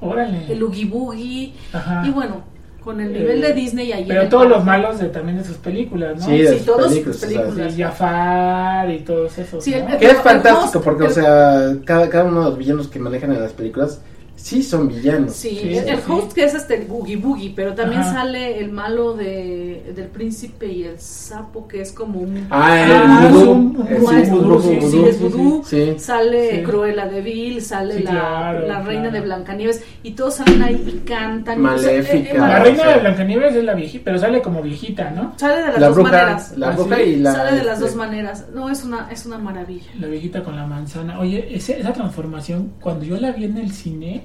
Órale. El Oogie Boogie. Ajá. Y bueno, con el nivel Eh, de Disney ahí. en Pero todos los malos de, también de sus películas, ¿no? Sí, de Sí, sus todos sus películas, sea, Sí, Jafar y todos esos. Sí, ¿no? el- Que es fantástico porque, el- o sea, cada, cada uno de los villanos que manejan en las películas sí son villanos. Sí, Sí, el, host que es este el Boogie Boogie, pero también Ajá. sale el malo de, del príncipe y el sapo que es como un... Ah, Ah, el es vudú. Eh, sí, maestro, vudú, sí, vudú. sí, es vudú. Sí. Sale Sí. Cruella de Vil, sale Sí, la, claro, la reina claro. de Blancanieves y todos salen ahí y cantan. y, o sea, Maléfica. La reina o sea. de Blancanieves es la viejita, pero sale como viejita, ¿no? Sale de las La dos bruja, maneras. la bruja y la... Sale de las este, dos maneras. No, es una, es una maravilla. La viejita con la manzana. Oye, ese- esa transformación, cuando yo la vi en el cine,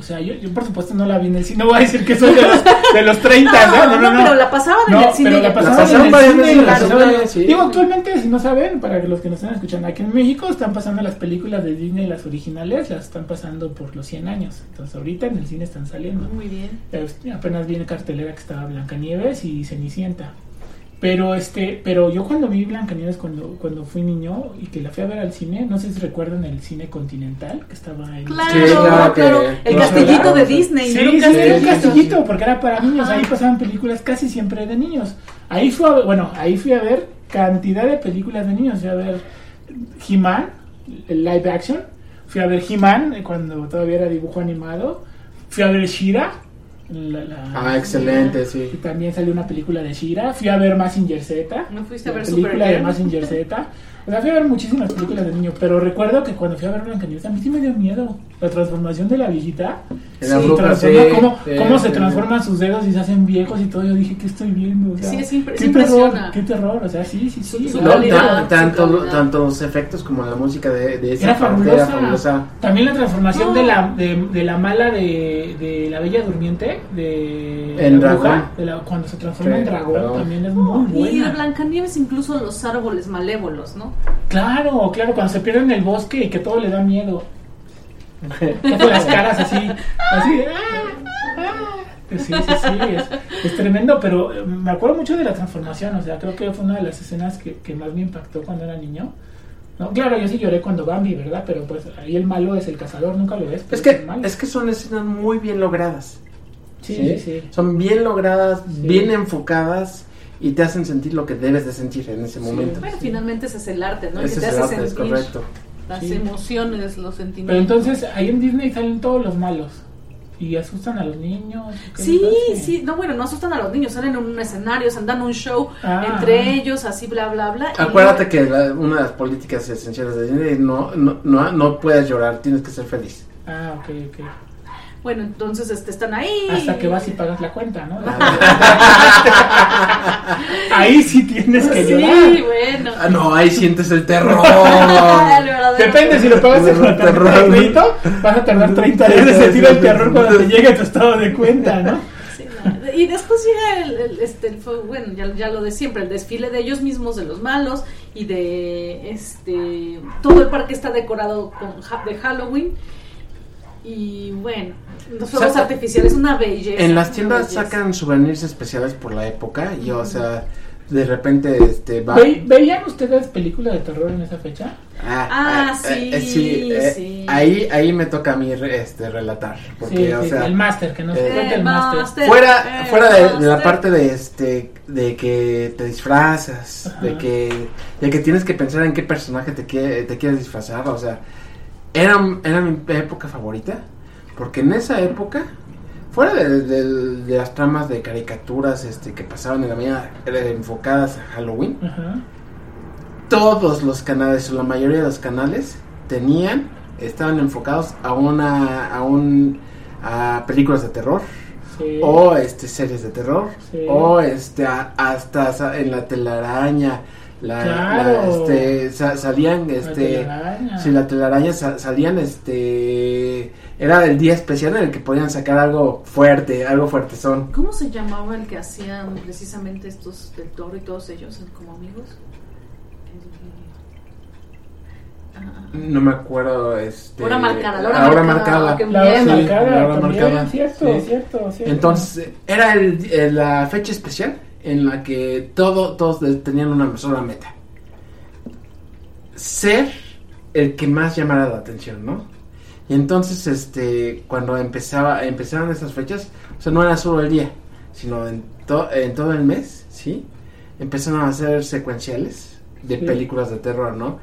o sea, yo, yo por supuesto no la vi en el cine, no voy a decir que soy de los, de los 30, *laughs* ¿no? No, no, no. pero la pasaban en el cine. pero la pasaban, pasaban en el cine, pasaban-. Digo, actualmente, si no saben, para los que nos están escuchando, aquí en México están pasando las películas de Disney, las originales, las están pasando por los 100 años. Entonces, ahorita en el cine están saliendo. Muy bien. Eh, Apenas viene cartelera que estaba Blancanieves y Cenicienta. Pero este, pero yo cuando vi Blancanieves cuando cuando fui niño y que la fui a ver al cine, no sé si recuerdan el cine Continental que estaba en Claro, Sí, claro claro. El claro. castillito de Disney. Sí, ¿no? sí, un castillito porque era para niños, Ajá. ahí pasaban películas casi siempre de niños. Ahí fui a ver, bueno, ahí fui a ver cantidad de películas de niños, fui a ver He-Man, el live action, fui a ver He-Man eh, cuando todavía era dibujo animado, fui a ver Shira, la- la- Ah, excelente, y sí. también salió una película de Shira, fui a ver Mazinger Z, ¿No fuiste a la ver película de? Mazinger Z. O sea, fui a ver muchísimas películas de niño, pero recuerdo que cuando fui a ver Blancanieves a mí sí me dio miedo. La transformación de la viejita. Sí, bruja, transforma- sí, cómo, sí, cómo se sí. transforman sus dedos y se hacen viejos y todo. Yo dije, ¿qué estoy viendo? O sea, Sí, es impre- qué sí terror, qué terror. O sea, sí, sí, sí. Su- No, calidad, tanto, su tanto los efectos como la música de, de esa Era parte fabulosa. era fabulosa. También la transformación No. de, la, de, de la mala de, de la Bella Durmiente, de En la bruja, dragón. de la- cuando se transforma Sí, en dragón, también es muy Y de buena. Blancanieves incluso los árboles malévolos, ¿no? Claro, claro, cuando se pierde en el bosque y que todo le da miedo. *laughs* Con las caras así, así. ah, ah. Sí, sí, sí, es, es tremendo, pero eh, me acuerdo mucho de la transformación, o sea, creo que fue una de las escenas que, que más me impactó cuando era niño. No, claro, yo sí lloré cuando Bambi, ¿verdad? Pero pues ahí el malo es el cazador, nunca lo ves. pero Es que, es que son escenas muy bien logradas. Sí, sí, sí. Son bien logradas, Sí. bien enfocadas y te hacen sentir lo que debes de sentir en ese Sí. momento. Bueno, finalmente ese es el arte, ¿no? El Ese que es te el hace arte, es sentir correcto. las Sí. emociones, los sentimientos. Pero entonces ahí en Disney salen todos los malos y asustan a los niños. ¿qué Sí, sí, no, bueno, no asustan a los niños, salen en un escenario, se dan un show Ah. entre ellos, así, bla, bla, bla. y- Acuérdate que la- una de las políticas esenciales de Disney es no, no, no, no puedes llorar, tienes que ser feliz. Ah, ok, ok. Bueno, entonces este, están ahí. Hasta que vas y pagas la cuenta, ¿no? Ah, *laughs* Ahí sí tienes que Sí, llorar. bueno. Ah, no, ahí sientes el terror. *laughs* El Depende si lo pagas en de Terror. vas a tardar 30 días de sentir el terror cuando te llegue tu estado de cuenta, ¿no? Sí, no. Y después llega el, el- este, el bueno, ya, ya lo de siempre, el desfile de ellos mismos, de los malos, y de este todo el parque está decorado con de Halloween. Y bueno, los fuegos Saca- artificiales, una belleza. En las tiendas belleza. sacan souvenirs especiales por la época y, o sea, de repente este, va... Ve- ¿Veían ustedes películas de terror en esa fecha? Ah, sí, eh, sí. Ahí, ahí me toca a mí este, relatar. Porque, sí, o sí, sea, el máster, que nos eh, el Eh, máster. fuera, Eh, fuera de, de la parte de este de que te disfrazas, Ajá. de que de que tienes que pensar en qué personaje te quiere, te quieres disfrazar, o sea, era, era mi época favorita, porque en esa época, fuera de, de- de las tramas de caricaturas este que pasaban en la mañana enfocadas a Halloween, todos los canales o la mayoría de los canales tenían estaban enfocados a una a un a películas de terror Sí. o este series de terror Sí. o este a- hasta en la telaraña la, Claro. la, este sa- salían La este telaraña. si la telaraña sa- salían este era el día especial en el que podían sacar algo fuerte algo fuertezón ¿Cómo se llamaba el que hacían precisamente estos del toro y todos ellos como amigos? El- no me acuerdo este Hora marcada, la hora marcada, marcada La hora. Sí, marcada, la hora marcada. cierto, Sí. cierto, cierto. Entonces, era el, el- la fecha especial en la que todo, todos tenían una sola meta. Ser el que más llamara la atención, ¿no? Y entonces, este, cuando empezaba, empezaron esas fechas, o sea, no era solo el día, sino en, to- en todo el mes, ¿sí? Empezaron a hacer secuenciales de Sí. películas de terror, ¿no?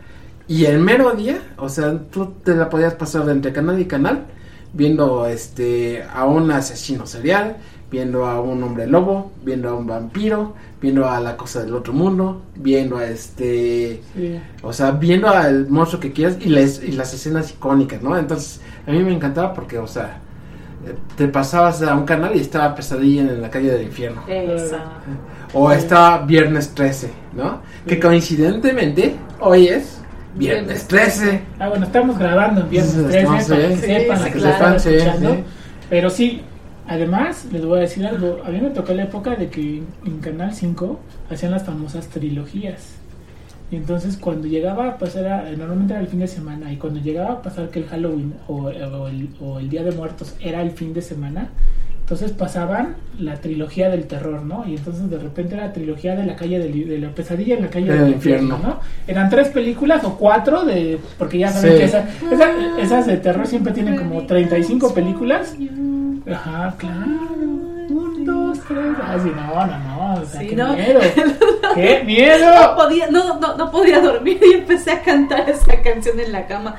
Y el mero día, o sea, tú te la podías pasar de entre canal y canal, viendo este a un asesino serial, viendo a un hombre lobo, viendo a un vampiro, viendo a la cosa del otro mundo, viendo a este, Sí. o sea, viendo al monstruo que quieras y las, y las escenas icónicas, ¿no? Entonces, a mí me encantaba porque, o sea, eh, te pasabas a un canal y estaba Pesadilla en la calle del infierno. Esa. O estaba Viernes 13, ¿no? Que coincidentemente hoy es Viernes 13. Ah, bueno, estamos grabando en viernes Sí, 13 estamos, para que sí, sepan, sí, la que claro. se están Sí, escuchando. sí. Pero sí, además, les voy a decir algo. A mí me tocó la época de que en Canal 5 hacían las famosas trilogías. Y entonces cuando llegaba, pues era, normalmente era el fin de semana, y cuando llegaba a pasar que el Halloween o el, o el Día de Muertos era el fin de semana, Entonces pasaban la trilogía del terror, ¿no? Y entonces de repente la trilogía de la calle del- de, la pesadilla en la calle Del del infierno. infierno, ¿no? Eran tres películas o cuatro de porque ya saben Sí. que esa- esa- esas de terror siempre tienen como 35 películas. Ajá, claro. Un, dos, tres. Ah, sí, no, no, no. O sea, Sí, qué no. miedo. *laughs* ¡Qué No miedo! podía, no, no, no podía dormir y empecé a cantar esa canción en la cama.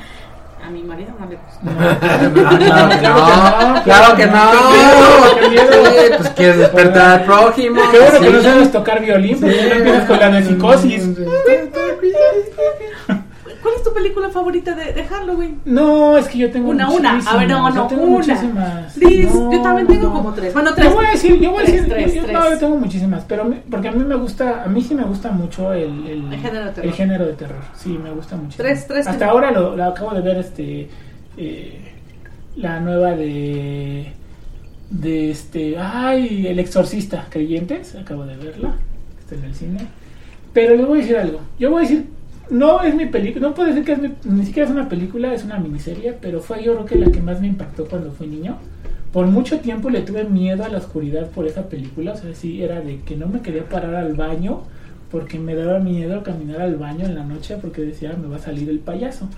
A mi marido no le gustó. *laughs* claro que no, claro que no. Qué miedo, qué miedo. Sí, pues quieres despertar al prójimo. Qué bueno que no sabes tocar violín, porque no empiezas con la de psicosis. ¿Cuál es tu película favorita de, de Halloween? No, es que yo tengo Una, una. A ver, no, yo no, tengo una. muchísimas. No, yo también tengo no. como tres. Bueno, tres. Yo voy a decir, yo voy a Tres, decir, tres, yo, tres. no, yo tengo muchísimas, pero me- porque a mí me gusta, a mí sí me gusta mucho el, el, El género de terror. el género de terror. Sí, me gusta mucho. Tres, tres Hasta ahora lo, lo acabo de ver, este, eh, la nueva de, de este, ay, El Exorcista, creyentes, acabo de verla, está en el cine. Pero les voy a decir algo. Yo voy a decir, no es mi película, no puedo decir que es mi- ni siquiera es una película, es una miniserie, pero fue yo creo que la que más me impactó cuando fui niño. Por mucho tiempo le tuve miedo a la oscuridad por esa película, o sea, sí, era de que no me quería parar al baño porque me daba miedo caminar al baño en la noche porque decía, me va a salir el payaso.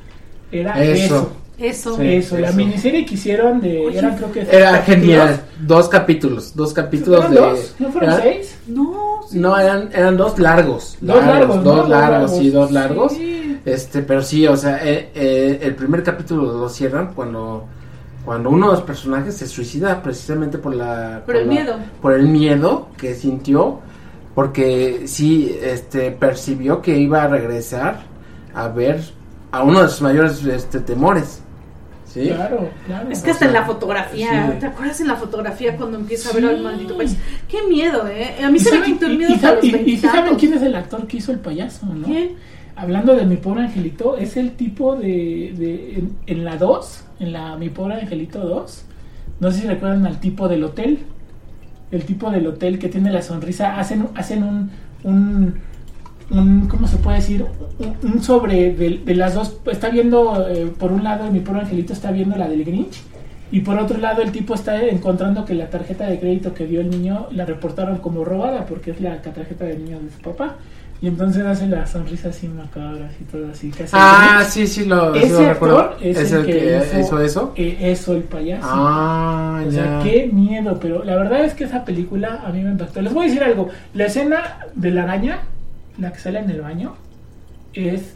Era Eso. eso. Eso. Sí. Eso, la eso. miniserie que hicieron de... Oye, eran creo que... Era genial. Dos capítulos, dos capítulos ¿Fueron de. dos? ¿No fueron ¿Eran? seis? No, sí. No, eran, eran dos largos. Dos largos. Dos largos, largos. sí, dos largos. Sí. Este, pero sí, o sea, eh, eh, el primer capítulo lo cierran cuando cuando uno de los personajes se suicida precisamente por la Por el la- miedo. por el miedo que sintió porque sí este percibió que iba a regresar a ver a uno de sus mayores este temores. ¿Sí? Claro, claro. Es que O hasta en la fotografía, sí. ¿te acuerdas en la fotografía cuando empieza a ver al maldito payaso? Qué miedo, ¿eh? A mí ¿Y se me quitó el miedo y hasta los y- y saben quién es el actor que hizo el payaso, ¿no? ¿Quién? Hablando de mi pobre angelito, es el tipo de, de en, en la 2, en la mi pobre angelito 2. No sé si recuerdan al tipo del hotel. El tipo del hotel que tiene la sonrisa, hacen hacen un un, un ¿cómo se puede decir? Un, un sobre de, de las dos, está viendo eh, por un lado mi pobre angelito está viendo la del Grinch y por otro lado el tipo está encontrando que la tarjeta de crédito que dio el niño la reportaron como robada porque es la tarjeta del niño de su papá. Y entonces hace la sonrisa así macabra, así todo así, casi. Ah, sí, sí lo, sí Ese lo recuerdo. actor es, ¿Es el, el que, hizo, hizo eso? eh, eso, el payaso. Ah, o sea, qué miedo, pero la verdad es que esa película a mí me impactó. Les voy a decir algo, la escena de la araña, la que sale en el baño, es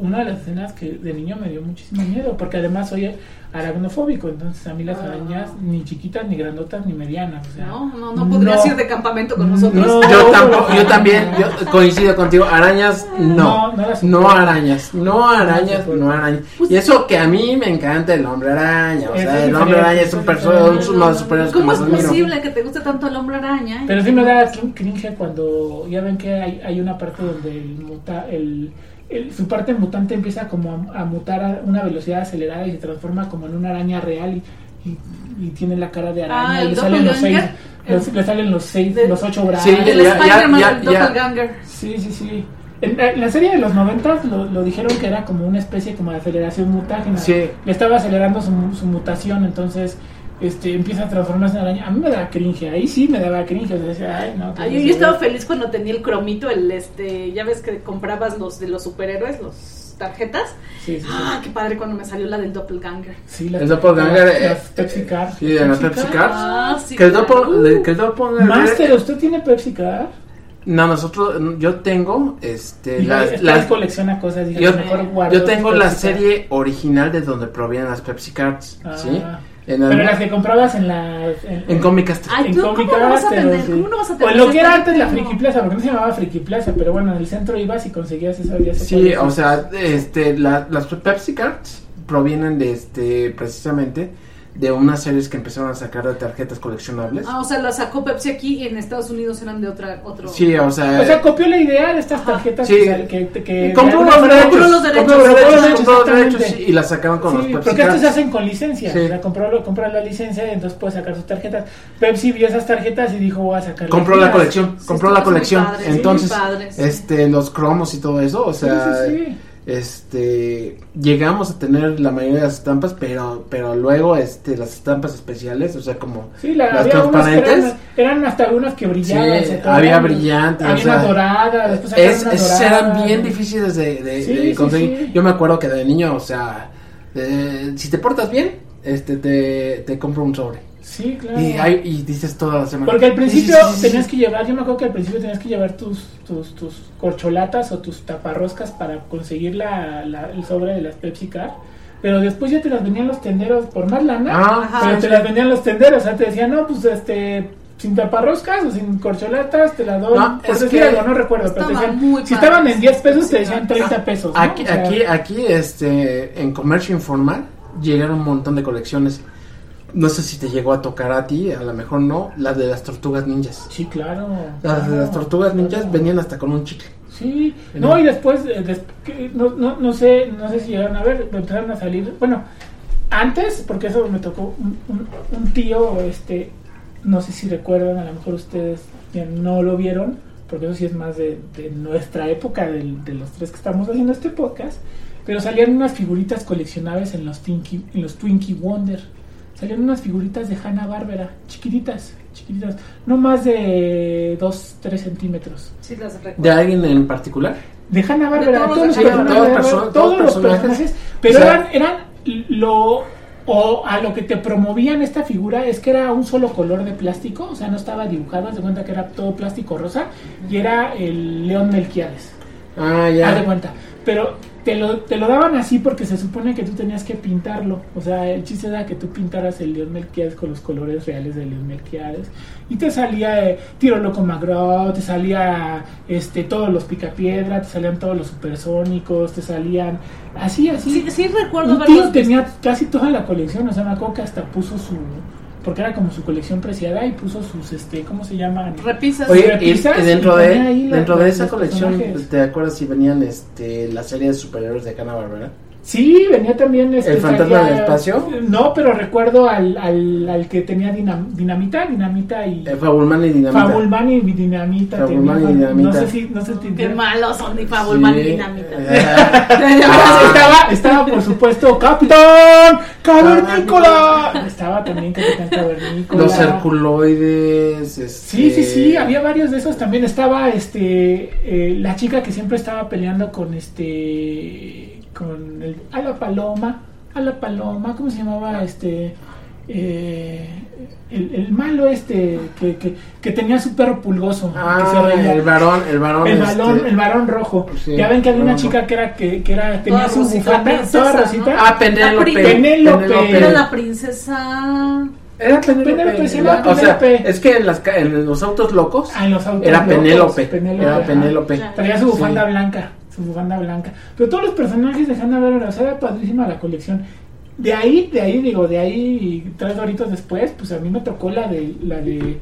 una de las escenas que de niño me dio muchísimo miedo, porque además soy aracnofóbico, entonces a mí las Ah. arañas ni chiquitas, ni grandotas, ni medianas, o sea, No, no, no podrías ir de campamento con nosotros. No. Yo tampoco, yo también, yo coincido contigo. Arañas, no. No, arañas, no arañas, no arañas. Y eso que a mí me encanta el hombre araña. O sea, el hombre araña es un personaje, uno de los ¿Cómo es posible que te guste tanto el hombre araña? Pero sí me da crin- cringe cuando ya ven que hay, hay una parte donde el muta, el, el- su parte mutante empieza como a, a mutar a una velocidad acelerada y se transforma como en una araña real y, y- y tiene la cara de araña Ah, y el le salen los seis, los- le salen los seis, De- los ocho brazos. Sí, El ya- ya- Spider-Man, ya- el ya. doppelganger. Sí, sí, sí. En, en la serie de los 90 lo, lo dijeron que era como una especie como de aceleración mutágena. Sí. Le estaba acelerando su, su mutación, entonces este empieza a transformarse en araña. A mí me daba cringe, ahí sí me daba cringe. O sea, decía, ay, no, Ay, yo, yo estaba feliz cuando tenía el cromito, el este, ya ves que comprabas los de los superhéroes, los tarjetas. Sí, sí, sí. Ah, qué padre cuando me salió la del doppelganger. Sí, las El doppelganger, las- eh, las Pepsi Card. Sí, de las Pepsi Card. Ah, sí. Que el el doppelganger- Master, ¿usted tiene Pepsi Card? No, nosotros, yo tengo, este, las, colecciona cosas. yo, yo tengo la serie original de donde provienen las Pepsi Cards, Ah, ¿sí? En, Pero las que comprabas en la... En, en Comic Astra. Ay, en ¿tú Comic cómo no vas a tener? sí. ¿Cómo no vas a O tener? en lo que era antes la. Friki Plaza, porque no se llamaba Friki Plaza, pero bueno, en el centro ibas y conseguías eso. ya sé Sí, o sea, este, la- las Pepsi Cards provienen de este, precisamente, de unas series que empezaron a sacar de tarjetas coleccionables. Ah, o sea, la sacó Pepsi aquí y en Estados Unidos eran de otra, otro. Sí, o sea, O sea, copió la idea de estas tarjetas Sí. que, sal- que, que compró los derechos, manera- los derechos, compró los derechos, compró los y las sacaron con los Sí, Pepsi porque estos se hacen con licencia. Sí. O sea, compró, compró la licencia y entonces puede sacar sus tarjetas. Pepsi vio esas tarjetas y dijo, voy a sacar compró la colección, compró la colección. padre, sí, muy Entonces, padre, sí. este, los cromos y todo eso, o Sí, sí, sí. Este llegamos a tener la mayoría de las estampas pero pero luego este las estampas especiales o sea como Sí, la, las unas transparentes eran, eran hasta unas que brillaban. Sí, había brillantes, Había o sea, una dorada, después es, una dorada. eran bien difíciles de, de- Sí, de conseguir yo me acuerdo que de niño o sea eh, si te portas bien este te, te compro un sobre Sí, claro. y, hay- y dices toda la semana Porque al principio sí, sí, sí, tenías sí. que llevar, yo me acuerdo que al principio tenías que llevar tus, tus, tus corcholatas o tus taparroscas para conseguir la, la- el sobre de las Pepsi Car. Pero después ya te las vendían los tenderos por más lana. Ah, pero sí, te las vendían los tenderos. O sea, te decían, no, pues este, sin taparroscas o sin corcholatas, te la doy. No, por es decir que algo, no recuerdo. Pero te decían, muy si estaban en 10 pesos, te decían claro. 30 pesos. ¿no? Aquí, O sea, aquí, aquí, este, en comercio informal llegaron un montón de colecciones. No sé si te llegó a tocar a ti, a lo mejor no, las de las tortugas ninjas. Sí, claro. Las de las tortugas ninjas claro. venían hasta con un chicle. Sí, No. y después, eh, no, no, no sé, no sé si llegaron a ver, empezaron a salir, bueno, antes, porque eso me tocó un, un- un tío, este, no sé si recuerdan, a lo mejor ustedes ya no lo vieron, porque eso sí es más de, de nuestra época, del- de, los tres que estamos haciendo este podcast, pero salían unas figuritas coleccionables en los, Tinky, en los Twinkie Wonder, salían unas figuritas de Hanna Barbera, chiquititas, chiquititas, no más de 2, 3 centímetros. Sí, las recuerdo. ¿De alguien en particular? de Hanna de todos todos, los personajes, todos de perso- todos, todos los personajes. personajes, pero O sea- eran, eran lo o a lo que te promovían esta figura es que era un solo color de plástico, o sea, no estaba dibujado, haz de cuenta que era todo plástico rosa y era el León Melquiades. Ah, Haz de ya. cuenta. Pero te lo, te lo daban así porque se supone que tú tenías que pintarlo. O sea, el chiste era que tú pintaras el León Melquiades con los colores reales del León Melquiades. Y te salía eh, Tiro Loco Magro, te salía este todos los Picapiedra, te salían todos los supersónicos, te salían así, así. Sí, sí recuerdo Un tío tenía casi toda la colección, o sea, me acuerdo que hasta puso su... Porque era como su colección preciada y puso sus, este, ¿cómo se llaman? Repisas. Oye, y, repisas y dentro y de la- dentro de esa colección, personajes. ¿te acuerdas si venían este la serie de superhéroes de Hanna Barbera? Sí, venía también este, ¿El fantasma del espacio? No, pero recuerdo al, al, al que tenía dinam- dinamita, dinamita y Eh, Fabulman y Dinamita. Fabulman y dinamita. Fabulman tenía- y Dinamita. No sé si, no sé si Qué malos son ni Sí. Fabulman ni Dinamita. Eh, *laughs* Ah, estaba, estaba por supuesto Capitán Cavernícola. Estaba también Capitán Cavernícola. los Herculoides. Este... Sí, sí, sí, había varios de esos. También estaba este eh, la chica que siempre estaba peleando con este con el a la paloma, a la paloma, ¿cómo se llamaba este eh, el, el malo este que, que, que tenía su perro pulgoso? que se Ah, el varón, el varón. el este, balón, el varón rojo. Sí, ya ven que había una varón chica que era que, que era tenía Toda su bufanda, toda ¿no? rosita. Ah, Penélope. Penélope. Era la princesa. Era Penélope. O sea, Penélope. es que en, las, ca- en los autos locos Ah, en los autos era locos, Penélope. Era. Penélope. Traía su bufanda Sí. blanca, su bufanda blanca. Pero todos los personajes de Hanna Barbera, o sea, era padrísima la colección. De ahí, de ahí, digo, de ahí, tres doritos después, pues a mí me tocó la de, la de,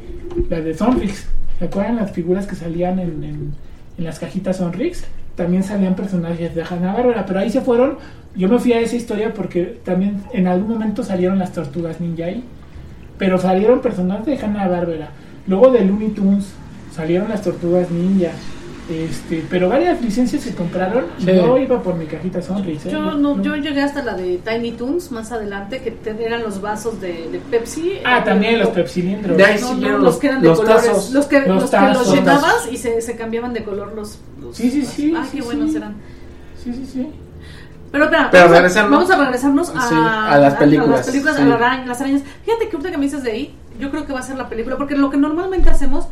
la de Sonrix. ¿Se acuerdan las figuras que salían en, en, en las cajitas Sonrix? También salían personajes de Hanna Barbera, pero ahí se fueron. Yo me fui a esa historia porque también en algún momento salieron las tortugas ninja ahí. Pero salieron personajes de Hanna Barbera. Luego de Looney Tunes salieron las tortugas ninja. Este, pero varias licencias se compraron. y Sí. Yo iba por mi cajita Sonrix. ¿eh? Yo, no, yo llegué hasta la de Tiny Toons más adelante, que eran los vasos de, de Pepsi. Ah, Eh, también los no, pepsilindros. De ahí No, no, los los- que eran de los colores. tazos. Los que Los los, que tazos. los llenabas y se, se cambiaban de color los. los Sí, sí, sí, Ah, sí, qué sí. buenos eran. Sí, sí, sí. Pero, espera, Pero vamos, a, vamos a regresarnos a, Sí, a las películas, a las, películas, sí. a la las arañas. Fíjate que ahorita que me dices de ahí, yo creo que va a ser la película, porque lo que normalmente hacemos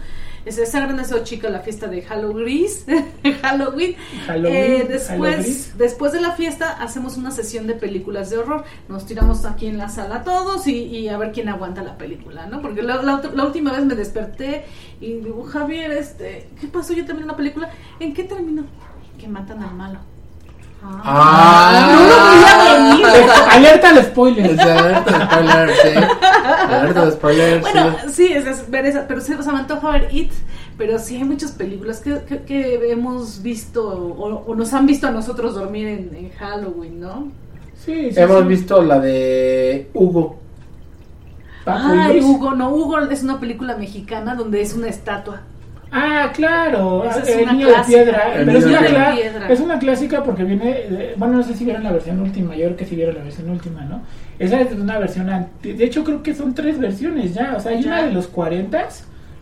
es esa gran deseo chica, la fiesta de Halloween. *laughs* Halloween. Halloween, Eh, después, Halloween. después de la fiesta hacemos una sesión de películas de horror. Nos tiramos aquí en la sala todos y, y a ver quién aguanta la película, ¿no? Porque la, la, la última vez me desperté y digo, Javier, este, ¿qué pasó? Yo terminé una película. ¿En qué terminó? Que matan al malo. Ah. no lo veía venir. Alerta al spoiler. Alerta de spoiler, sí. Alerta spoiler, Bueno, sí. sí, es, es ver esa, pero sí, o sea, me antoja ver It, pero sí hay muchas películas que, que, que hemos visto o, o nos han visto a nosotros dormir en, en Halloween, ¿no? Sí, sí, Hemos sí. visto la de Hugo. Paco Ay. Hugo, no, Hugo es una película mexicana donde es una estatua. Ah, claro, Esa es el una niño de clásica. piedra. El Pero es una, de cla- piedra. es una clásica porque viene, de- bueno, no sé si vieron la versión última, yo creo que sí vieron la versión última, ¿no? Esa es una versión, anti- de hecho creo que son tres versiones ya, o sea, hay Ya. una de los 40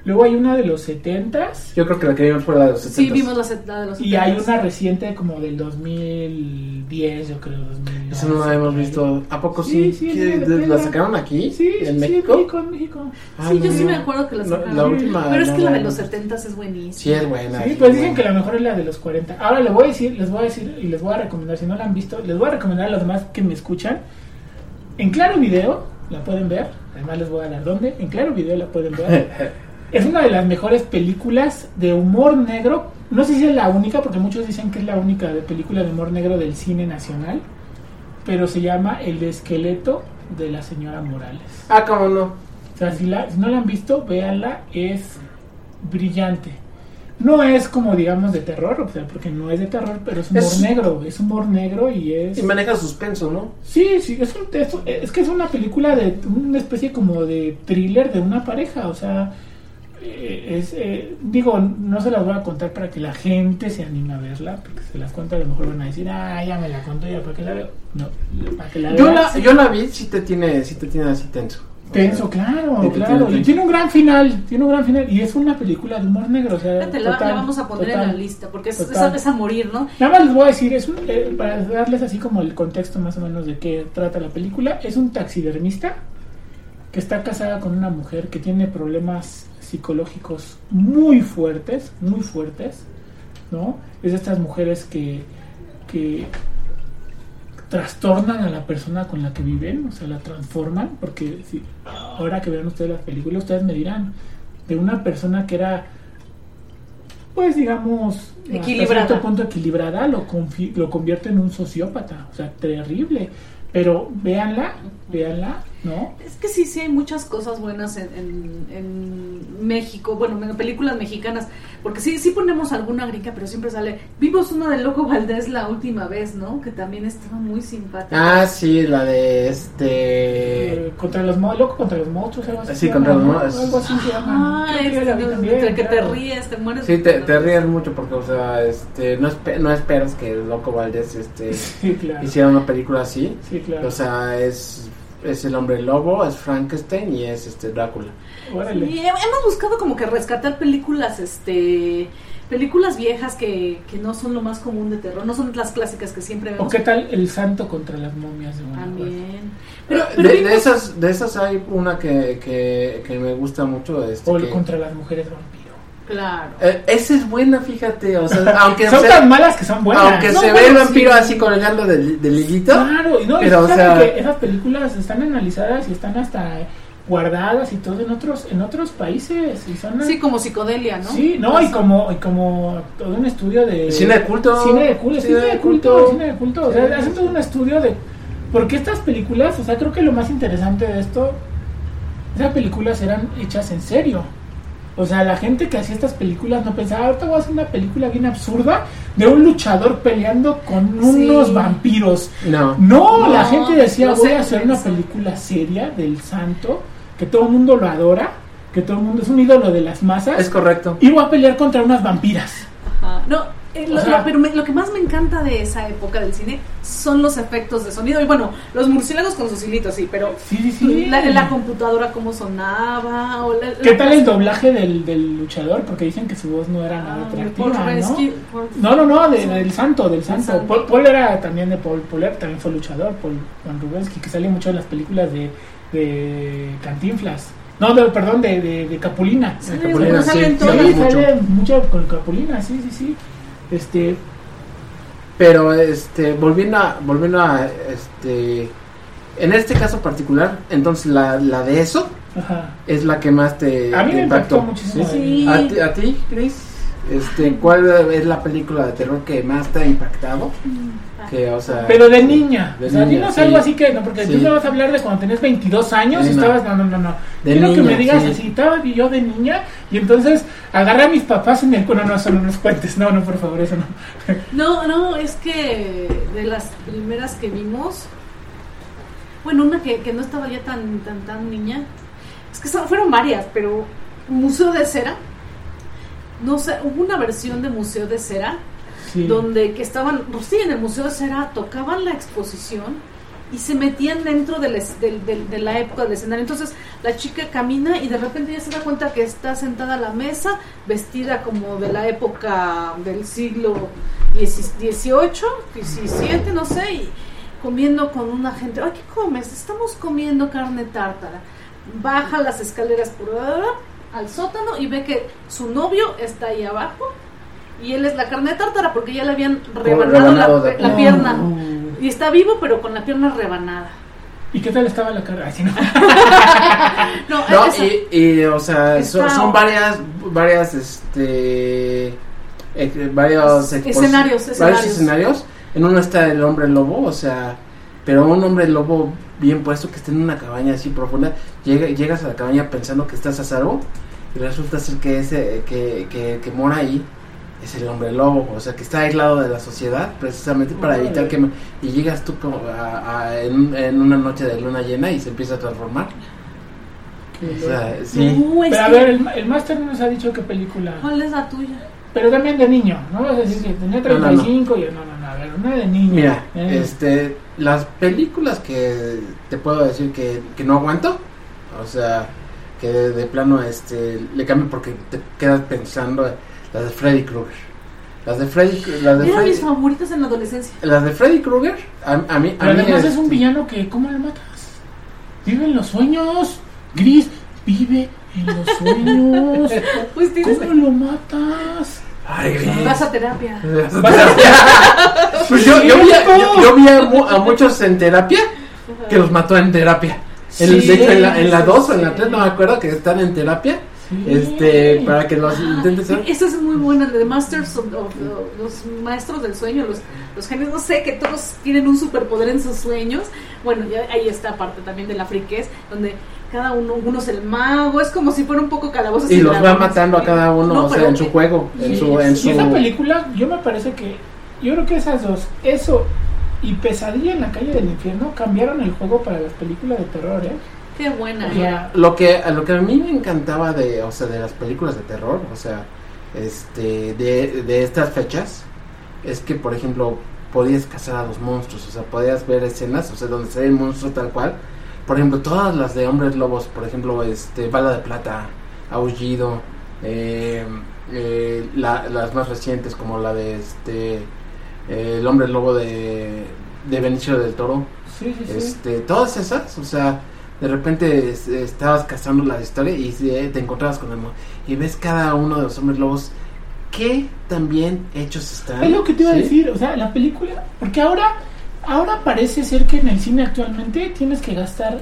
luego hay una de los 70 Yo creo que la que vimos fue la de los 70. Sí, vimos la, la de los y hay 70s. una reciente como del 2010, yo creo, 2011. Esa no la hemos visto. ¿A poco sí? Sí, sí, ¿Qué- es de ¿La piedra. sacaron aquí? Sí, ¿En sí, México? Sí, México, en México. Ah, Sí, yo no, sí no. me acuerdo que la sacaron. la última. Pero es que no la de la los hemos- 70 es buenísima. Sí, es buena. Sí, es pues dicen buena. que la mejor es la de los 40. Ahora les voy a decir, les voy a decir y les voy a recomendar, si no la han visto, les voy a recomendar a los demás que me escuchan. En Claro Video la pueden ver, además les voy a dar dónde. En Claro Video la pueden ver. *laughs* es una de las mejores películas de humor negro. No sé si es la única, porque muchos dicen que es la única de película de humor negro del cine nacional. Pero se llama El esqueleto de la señora Morales. Ah, cómo no. O sea, si, la- si no la han visto, véanla, es brillante. No es como, digamos, de terror, o sea, porque no es de terror, pero es humor Es- negro, es humor negro y es... Y maneja suspenso, ¿no? Sí, sí, es, un- es, es que es una película de una especie como de thriller de una pareja, o sea, eh, es, eh, digo, no se las voy a contar para que la gente se anime a verla, porque si se las cuento a lo mejor van a decir, ah, ya me la contó, ya, ¿para qué la veo? No, para que la Yo veas. la, yo la vi, sí te tiene, sí te tiene así tenso. Tenso, claro, te claro. tiene Y tiene un gran final, tiene un gran final. Y es una película de humor negro, o sea, total, la vamos a poner total. en la lista, porque es, es a morir, ¿no? Nada más les voy a decir, es un, eh, para darles así como el contexto más o menos de qué trata la película, es un taxidermista que está casada con una mujer que tiene problemas psicológicos muy fuertes, muy fuertes, ¿no? Es de estas mujeres que, que trastornan a la persona con la que viven, o sea, la transforman, porque si, ahora que vean ustedes las películas, ustedes me dirán, de una persona que era, pues digamos, hasta Equilibrada. cierto punto equilibrada, lo, lo convierte en un sociópata, o sea, terrible. Pero véanla, véanla, ¿no? Es que sí, sí hay muchas cosas buenas en, en, en México, bueno, en películas mexicanas, porque sí, sí ponemos alguna gringa, pero siempre sale. Vimos una de Loco Valdés la última vez, ¿no? Que también estaba muy simpática. Ah, sí, la de este. Eh, contra los loco contra los monstruos, algo así. Sí, contra los monstruos. Algo así se llama. Ah, Creo que es- la vi también, entre que te ríes, te mueres. Sí, te, te ríes mucho porque, o sea, este, no, espe- no esperas que el Loco Valdés este, *laughs* Sí, claro. hiciera una película así. Sí, claro. O sea, es, es el hombre lobo, es Frankenstein y es este Drácula. Órale. Sí, he- hemos buscado como que rescatar películas, este, películas viejas que, que no son lo más común de terror, no son las clásicas que siempre ¿O vemos. qué tal el santo contra las momias de? También. Pero, Eh, pero de, vimos- de esas, de esas hay una que, que, que me gusta mucho. Este, O el que- contra las mujeres vampiro. Claro. Eh, esa es buena, fíjate. O sea, *laughs* aunque son se, tan malas que son buenas. aunque No, se ve el vampiro sí. así colgando del, del hilito. Claro, y no, Pero, o sea- que esas películas están analizadas y están hasta guardadas y todo en otros en otros países y son Sí, como psicodelia, ¿no? Sí, no, y como y como todo un estudio de Cine de culto. cine de culto, Cine cine de de culto, culto. cine de culto, o sea, Sí. hacen todo un estudio de porque estas películas, o sea, creo que lo más interesante de esto esas películas eran hechas en serio. O sea, la gente que hacía estas películas no pensaba, ahorita voy a hacer una película bien absurda de un luchador peleando con Sí. unos vampiros. No. No, No, la gente decía, no voy a hacer una película seria del santo, que todo el mundo lo adora, que todo el mundo es un ídolo de las masas, Es correcto. y voy a pelear contra unas vampiras. Ajá. No, eh, lo, pero me- lo que más me encanta de esa época del cine son los efectos de sonido. Y bueno, los murciélagos con sus hilitos, sí, pero Sí, sí, sí. la, la computadora cómo sonaba. O la- ¿Qué la- tal el doblaje del, del luchador? Porque dicen que su voz no era nada Ah, atractiva, ¿no? Rescue- No, no, no, de- del santo, del santo. santo. Paul, Paul era también de Paul, Paul era- también fue luchador, Paul Juan Rubensky, que sale mucho en las películas de, de Cantinflas. No, de- perdón, de, de, de Capulina. Sí, Capulina, salen mucho. sale mucho con Capulina, sí, sí, sí. Este, Pero este, volviendo a, volviendo a este, en este caso particular, entonces la, la de eso ajá. es la que más te, A mí te me impactó muchísimo. Sí. ¿A ti, a ti, Chris? Este, ¿cuál es la película de terror que más te ha impactado? Que, o sea, Pero de niña. De o sea, niña, sí. algo así que, no, porque Sí. tú me vas a hablar de cuando tenías 22 años y Sí, no. estabas, no, no, no, no. De Quiero que me digas sí. así, estaba yo de niña y entonces agarré a mis papás en el... No, no, solo unos cuentes, no, no, por favor, eso no. No, no, es que de las primeras que vimos, bueno, una que, que no estaba ya tan, tan, tan niña, es que fueron varias, pero Museo de Cera, no sé, hubo una versión de Museo de Cera Sí. donde que estaban, pues sí, en el Museo de Cera tocaban la exposición y se metían dentro del es- del- del- de la época del escenario. Entonces la chica camina y de repente ya se da cuenta que está sentada a la mesa, vestida como de la época del siglo XVIII, XVII, no sé, y comiendo con una gente. Ay, ¿qué comes? Estamos comiendo carne tártara. Baja las escaleras por al sótano y ve que su novio está ahí abajo y él es la carne tártara porque ya le habían rebanado rebanado la, No. Y está vivo, pero con la pierna rebanada. ¿Y qué tal estaba la cara? Así, *laughs* ¿no? No, y, y, o sea, son, varias, varias, este, eh, varios escenarios, varios escenarios. escenarios. En uno está el hombre lobo, o sea, pero un hombre lobo bien puesto que está en una cabaña así profunda. Llega, llegas a la cabaña pensando que estás a salvo y resulta ser que ese que, que, que mora ahí es el hombre lobo, o sea, que está aislado de la sociedad precisamente para evitar que y llegas tú como a- a- en, en una noche de luna llena y se empieza a transformar. O sea, sí. No, Pero a ver, el, el máster no nos ha dicho qué película. ¿Cuál es la tuya? Pero también de niño, no vas a decir que tenía No, no, no. 35 y yo, no, no, no, a ver, una de niño. Mira, Eh, este, las películas que te puedo decir que, que no aguanto, o sea, que de, de plano este le cambio porque te quedas pensando las de Freddy Krueger. Las de Freddy, las de Eran Freddy, mis favoritas en la adolescencia. las de Freddy Krueger, a, a mí, a mí, además es un villano que, ¿cómo lo matas? Vive en los sueños. Gris, vive en los sueños. *laughs* Pues ¿Cómo lo matas? Ay, Gris. Vas a terapia. *laughs* Pues yo, yo vi, a, yo, yo vi a, a muchos en terapia que los mató en terapia. Sí, de hecho, en la, en la sí, 2 o en la sí. 3, no me acuerdo, que están en terapia. Este, para que los intentes Sí, esa es muy buena, de Masters of, of- los maestros del sueño, los, los genios, no sé, que todos tienen un superpoder en sus sueños. Bueno, ya ahí está parte también de la friquez, donde cada uno, uno es el mago, es como si fuera un poco calabozos y los va matando a cada uno, No, o sea, pero- en su juego, en su, en y esa película, yo me parece que. Yo creo que esas dos, eso y Pesadilla en la calle del infierno, cambiaron el juego para las películas de terror, ¿eh? Qué buena. O sea, lo que a lo que a mí me encantaba de, o sea, de las películas de terror, o sea, este de, de estas fechas es que por ejemplo podías cazar a los monstruos, o sea, podías ver escenas, o sea, donde se ve el monstruo tal cual. Por ejemplo, todas las de hombres lobos, por ejemplo, este Bala de plata, Aullido, eh, eh, la- las más recientes como la de este eh, el hombre lobo de de Benicio del Toro, sí, sí, sí. este, todas esas, o sea, de repente es- estabas cazando la historia y se- te encontrabas con el mon- y ves cada uno de los hombres lobos que también hechos están. Es lo que te iba a decir, o sea, la película, porque ahora, ahora parece ser que en el cine actualmente tienes que gastar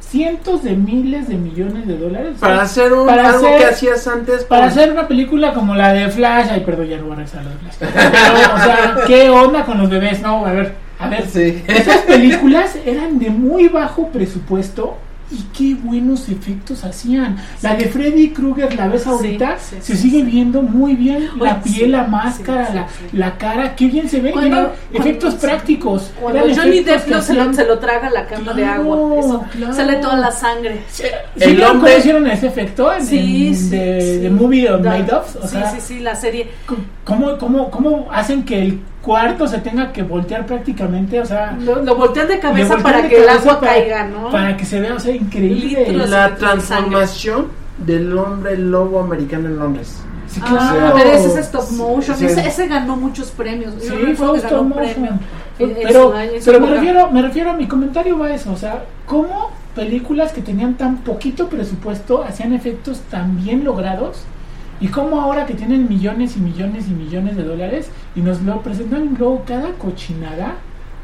cientos de miles de millones de dólares Para hacer un, Para algo hacer- que hacías antes. para con- hacer una película como la de Flash, ay, perdón, ya no voy a regresar a la de Flash. Pero, o sea, ¿qué onda con los bebés? No, a ver, a ver, Sí. Esas películas eran de muy bajo presupuesto y qué buenos efectos hacían. La de Freddy Krueger, la ves ahorita, sí, se sigue viendo muy bien la piel, la máscara, la, la cara, qué bien se ve. Cuando- eran cuando- efectos prácticos. Cuando eran Johnny Depp lo- se, lo, se lo traga la cama de agua, eso, claro. sale toda la sangre. ¿Sí El hombre- hicieron ese efecto en, Sí, en sí, de, sí. de Movie of Made? O sí, sí, sí, la serie. ¿cómo, cómo, ¿cómo hacen que el cuarto se tenga que voltear prácticamente? O sea, Lo, lo voltean de cabeza voltean para de que el agua para- caiga, ¿no? Para que se vea, o sea, increíble. Litros. La transformación del hombre lobo americano en Londres. Sí, Ah, claro. pero ese es stop motion, Sí. ese, ese ganó muchos premios. Sí, recuerdo fue stop motion. Pero, pero me, refiero, me refiero a mi comentario va a eso, o sea, ¿cómo películas que tenían tan poquito presupuesto hacían efectos tan bien logrados? Y cómo ahora que tienen millones y millones y millones de dólares y nos lo presentan luego cada cochinada,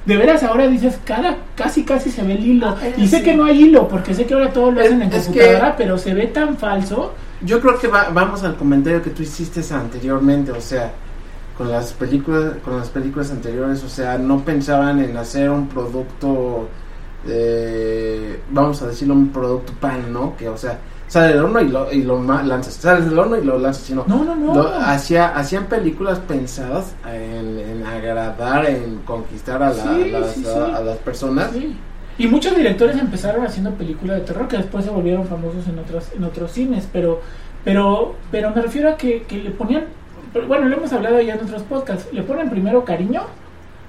de veras ahora dices, cada casi casi se ve el hilo. Ah, y sé sí. que no hay hilo, porque sé que ahora todo lo Es- hacen en que- computadora, pero se ve tan falso. Yo creo que va- vamos al comentario que tú hiciste anteriormente, o sea, con las películas, con las películas anteriores, o sea, no pensaban en hacer un producto, eh, vamos a decirlo, un producto pan, ¿no? Que, o sea, sale del horno y lo, y lo lanzas, sale del horno y lo lanzas, sino No, no, no. lo- hacía, hacían películas pensadas en, en agradar, en conquistar a, la- Sí, las, sí, a- las personas. Sí. Y muchos directores empezaron haciendo películas de terror que después se volvieron famosos en otros, en otros cines, pero, Pero, pero me refiero a que, que le ponían, bueno, lo hemos hablado ya en otros podcasts, le ponen primero cariño,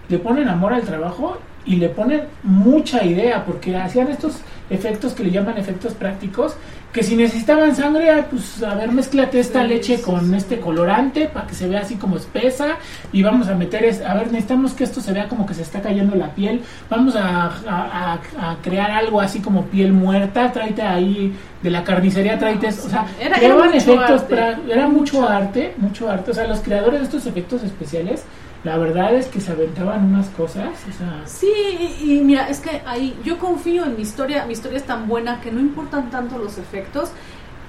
le ponen amor al trabajo y le ponen mucha idea, porque hacían estos efectos que le llaman efectos prácticos, que si necesitaban sangre, pues a ver, mezclate esta Sí, leche sí, con sí. este colorante para que se vea así como espesa y vamos a meter, es, a ver, necesitamos que esto se vea como que se está cayendo la piel, vamos a, a- a- a crear algo así como piel muerta, tráete ahí de la carnicería, tráete, o sea, Era- creaban efectos, arte. pra- era mucho arte, mucho arte, o sea, los creadores de estos efectos especiales, la verdad es que se aventaban unas cosas, o sea, Sí, y, mira, es que ahí yo confío en mi historia, mi historia es tan buena que no importan tanto los efectos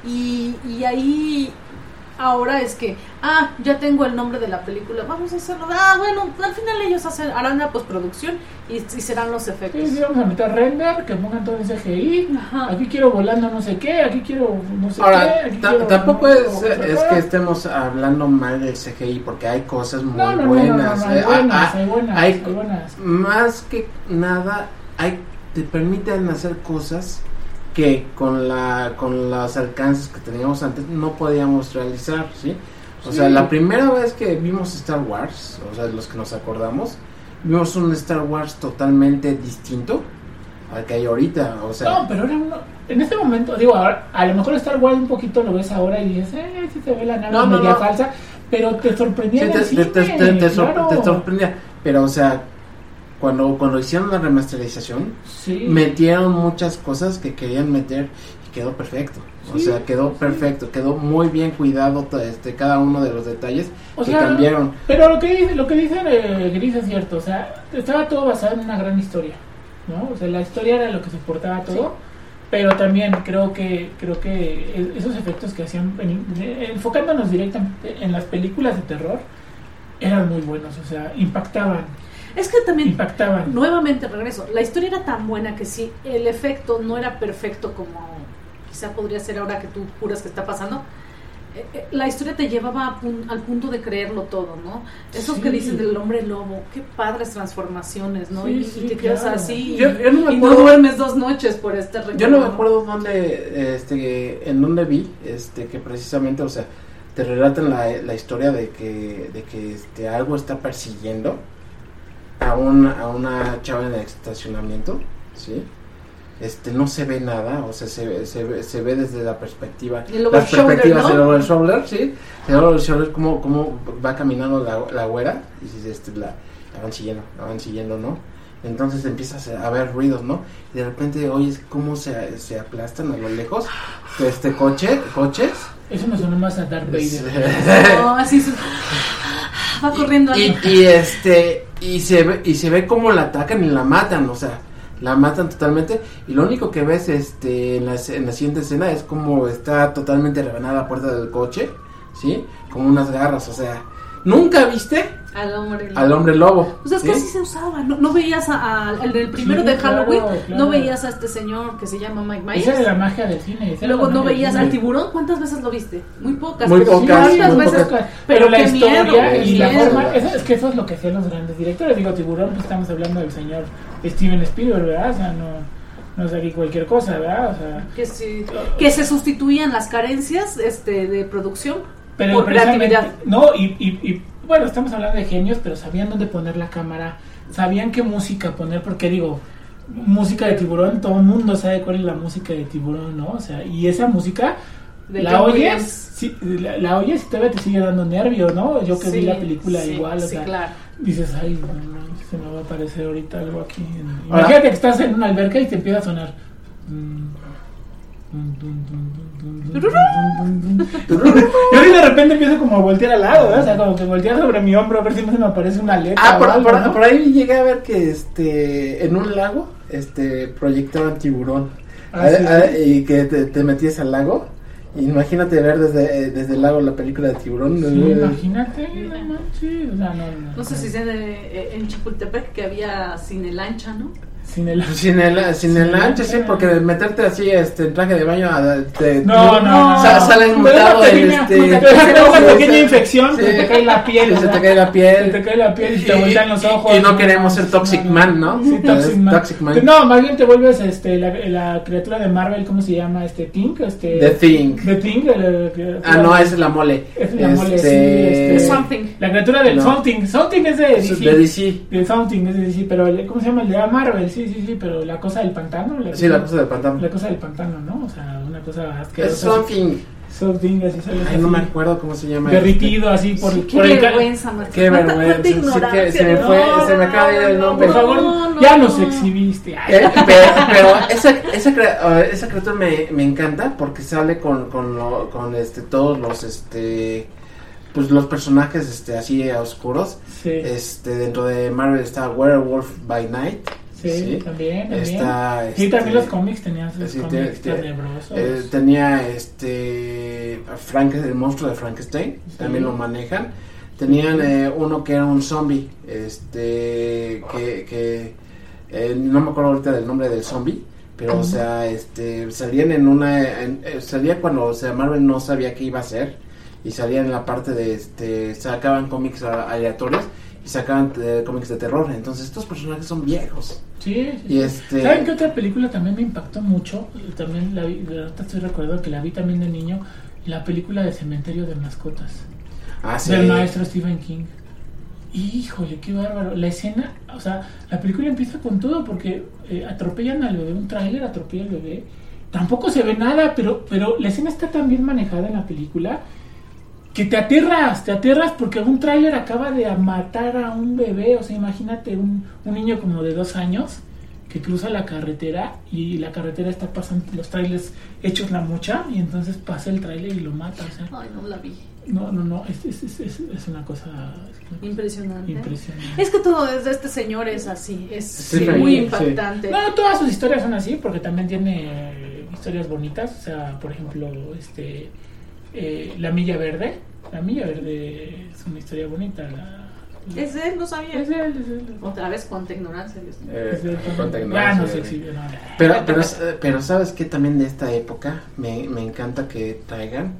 y, y ahí ahora es que, ah, ya tengo el nombre de la película, vamos a hacerlo, ah, bueno, al final ellos hacen, harán la postproducción y, y serán los efectos. Sí, sí, vamos a meter render, que pongan todo en CGI. Ajá. Aquí quiero volando no sé qué, aquí quiero no sé Ahora, qué. Aquí tampoco no, es, que estemos hablando mal del CGI, porque hay cosas muy No, no, no, no, buenas. hay buenas, hay buenas, hay- hay buenas. Más que nada, hay, te permiten hacer cosas que con la con los alcances que teníamos antes no podíamos realizar, ¿sí? O sea, Sí. la primera vez que vimos Star Wars, o sea, los que nos acordamos, vimos un Star Wars totalmente distinto al que hay ahorita, o sea, No, pero era uno. En este momento, digo, ahora, a lo mejor Star Wars un poquito lo ves ahora y dices, eh, sí se ve la nave No, media no. falsa, pero te sorprendía Sí, te, te- te- claro. te sorprendía. Pero, o sea, cuando, cuando hicieron la remasterización, Sí. metieron muchas cosas que querían meter y quedó perfecto. O sea, quedó sí. perfecto, quedó muy bien cuidado este, cada uno de los detalles O que sea, cambiaron. Pero lo que dice, lo que dice eh, Gris es cierto, o sea, estaba todo basado en una gran historia, ¿no? O sea, la historia era lo que soportaba todo, pero también creo que creo que e- esos efectos que hacían, en- enfocándonos directamente en las películas de terror, eran muy buenos, o sea, impactaban, Es que también impactaban. Nuevamente regreso. La historia era tan buena que si el efecto no era perfecto como quizá podría ser ahora que tú juras que está pasando, eh, eh, la historia te llevaba a pun- al punto de creerlo todo, ¿no? Esos Sí. que dicen del hombre lobo, qué padres transformaciones, ¿no? Sí, y, y sí, te quedas claro. así Yo- yo no me y no duermes dos noches por estar Yo no me acuerdo dónde, este, en dónde vi, este, que precisamente, o sea, te relatan la, la historia de que, de que este, algo está persiguiendo a, un, a una chava en el estacionamiento, ¿sí? Este, no se ve nada, o sea, se, ve- se, ve- se ve desde la perspectiva, las shoulder, perspectivas ¿no? del shoulder, ¿sí? El over shoulder, cómo, cómo va caminando la, la güera, y este, la, la van siguiendo, la van siguiendo, ¿no? Entonces empiezas a ver ruidos, ¿no? Y de repente oyes cómo se, se aplastan a lo lejos este coche, coches. Eso me sonó más a Darth Vader. *laughs* No, así se- va corriendo y, este y se ve y se ve cómo la atacan y la matan, o sea, la matan totalmente y lo único que ves este en la, en la siguiente escena es como está totalmente rebanada la puerta del coche, ¿sí? Como unas garras, o sea, nunca viste Al hombre lobo. al hombre lobo. Pues es que ¿sí? así se usaba, no, no veías a- del primero Sí, de Halloween, claro. no veías a este señor que se llama Mike Myers. Esa era la magia del cine. luego no veías al tiburón, ¿cuántas veces lo viste? Muy pocas. Muy pero pocas, ¿cuántas muy veces? pocas. Pero, la historia miedo, y la forma, eso- es que eso es lo que hacían los grandes directores. Digo, Tiburón, pues estamos hablando del señor Steven Spielberg, ¿verdad? O sea, no, no es aquí cualquier cosa, ¿verdad? O sea, Que, sí, que se sustituían las carencias este, de producción pero por creatividad. No, y, y, y, bueno, estamos hablando de genios, pero sabían dónde poner la cámara, sabían qué música poner, porque digo, música de tiburón, todo el mundo sabe cuál es la música de tiburón, ¿no? O sea, y esa música De la oyes, sí, la, la oyes y todavía te sigue dando nervio, ¿no? Yo que vi la película sí, igual, o sí, sea, claro. dices, ay, no, no, se me va a aparecer ahorita algo aquí. Imagínate que estás en una alberca y te empieza a sonar. mm, dun, dun, dun, Y ahora de repente empiezo como a voltear al lado. O sea, como que voltear sobre mi hombro a ver si no se me aparece una letra. Ah, o por, algo, por- ¿no? por ahí llegué a ver que este en un lago este proyectaban tiburón Ah, sí, sí. y que te, te metías al lago. Imagínate ver desde, desde el lago la película de tiburón. Sí, imagínate, no manches, o sea, no, no, No sé si de, eh, en Chapultepec que había cine lancha, ¿no? Sin el *laughs* Sin el, sin el ancho, sí, porque meterte así este, en traje de baño, a- te, No, no, no. sa- sales Te mutado una este, pequeña- te una sí, pequeña sí, infección, sí. se te cae la piel. Sí, se te cae la piel. Se te cae la piel y te Y- voltean los ojos. y no queremos ser Toxic Man, ¿no? Sí, Toxic Man. Toxic Man. No, más bien te vuelves este, la, la criatura de Marvel, ¿cómo se llama? Este, Thing. Este, The Thing. The Thing. la- Ah, no, esa es la mole. Es la mole, Este, sí, este- Something. La criatura del No. Something. Something es de DC. De DC. De Something es de DC, pero ¿cómo se llama? El de Marvel, sí, sí, sí, pero la cosa del pantano. La Sí, la cosa del pantano. La cosa del pantano, ¿no? O sea, una cosa Es asquerosa. something. Something, así sale. Ay, no me así, acuerdo cómo se llama. Derritido así por, Sí, qué por el ca- vergüenza, Martín. Qué vergüenza, sí, que se me fue- se me acaba de ir el nombre. Por favor, No, ya no, nos no. exhibiste. Eh, pero, pero esa, esa, esa criatura me, me encanta porque sale con, con, lo- con este, todos los este pues los personajes este así oscuros Sí, este dentro de Marvel está Werewolf by Night sí, sí. también, también. está Sí, este, también los cómics tenían sus sí, cómics tenebrosos. eh, tenía este Frank el monstruo de Frankenstein Sí. también lo manejan tenían eh, uno que era un zombie este que, que eh, no me acuerdo ahorita del nombre del zombie pero o sea este salían en una en- eh, salía cuando o sea Marvel no sabía qué iba a hacer y salían en la parte de este sacaban cómics aleatorios y sacaban eh, cómics de terror entonces estos personajes son viejos Sí, sí, y este ¿Saben qué otra película también me impactó mucho? También la vi, ahorita estoy recordando que la vi también de niño, la película de Cementerio de Mascotas, ah, sí. del maestro Stephen King. Híjole, qué bárbaro. La escena, o sea, la película empieza con todo porque eh, atropellan al bebé, un tráiler atropella al bebé. Tampoco se ve nada, pero, pero la escena está tan bien manejada en la película que te aterras, te aterras porque un tráiler acaba de matar a un bebé, o sea, imagínate un, un niño como de dos años que cruza la carretera y la carretera está pasando los trailers hechos la mocha y entonces pasa el tráiler y lo mata, o sea, Ay, no la vi. no, no, no, es, es, es, es- es una cosa Impresionante. impresionante. Es que todo es de este señor es así, es Sí, sí, muy sí. impactante. No, todas sus historias son así, porque también tiene historias bonitas. O sea, por ejemplo, este eh, La Milla Verde. La Milla Verde es una historia bonita. La, Es de él, no sabía. es de él, es de él. Otra vez cuánta ignorancia, Dios mío. Eh, Es de él. cuánta Ya ignorancia, no se exhibe, no. Pero, pero, pero sabes que también de esta época me, me encanta que traigan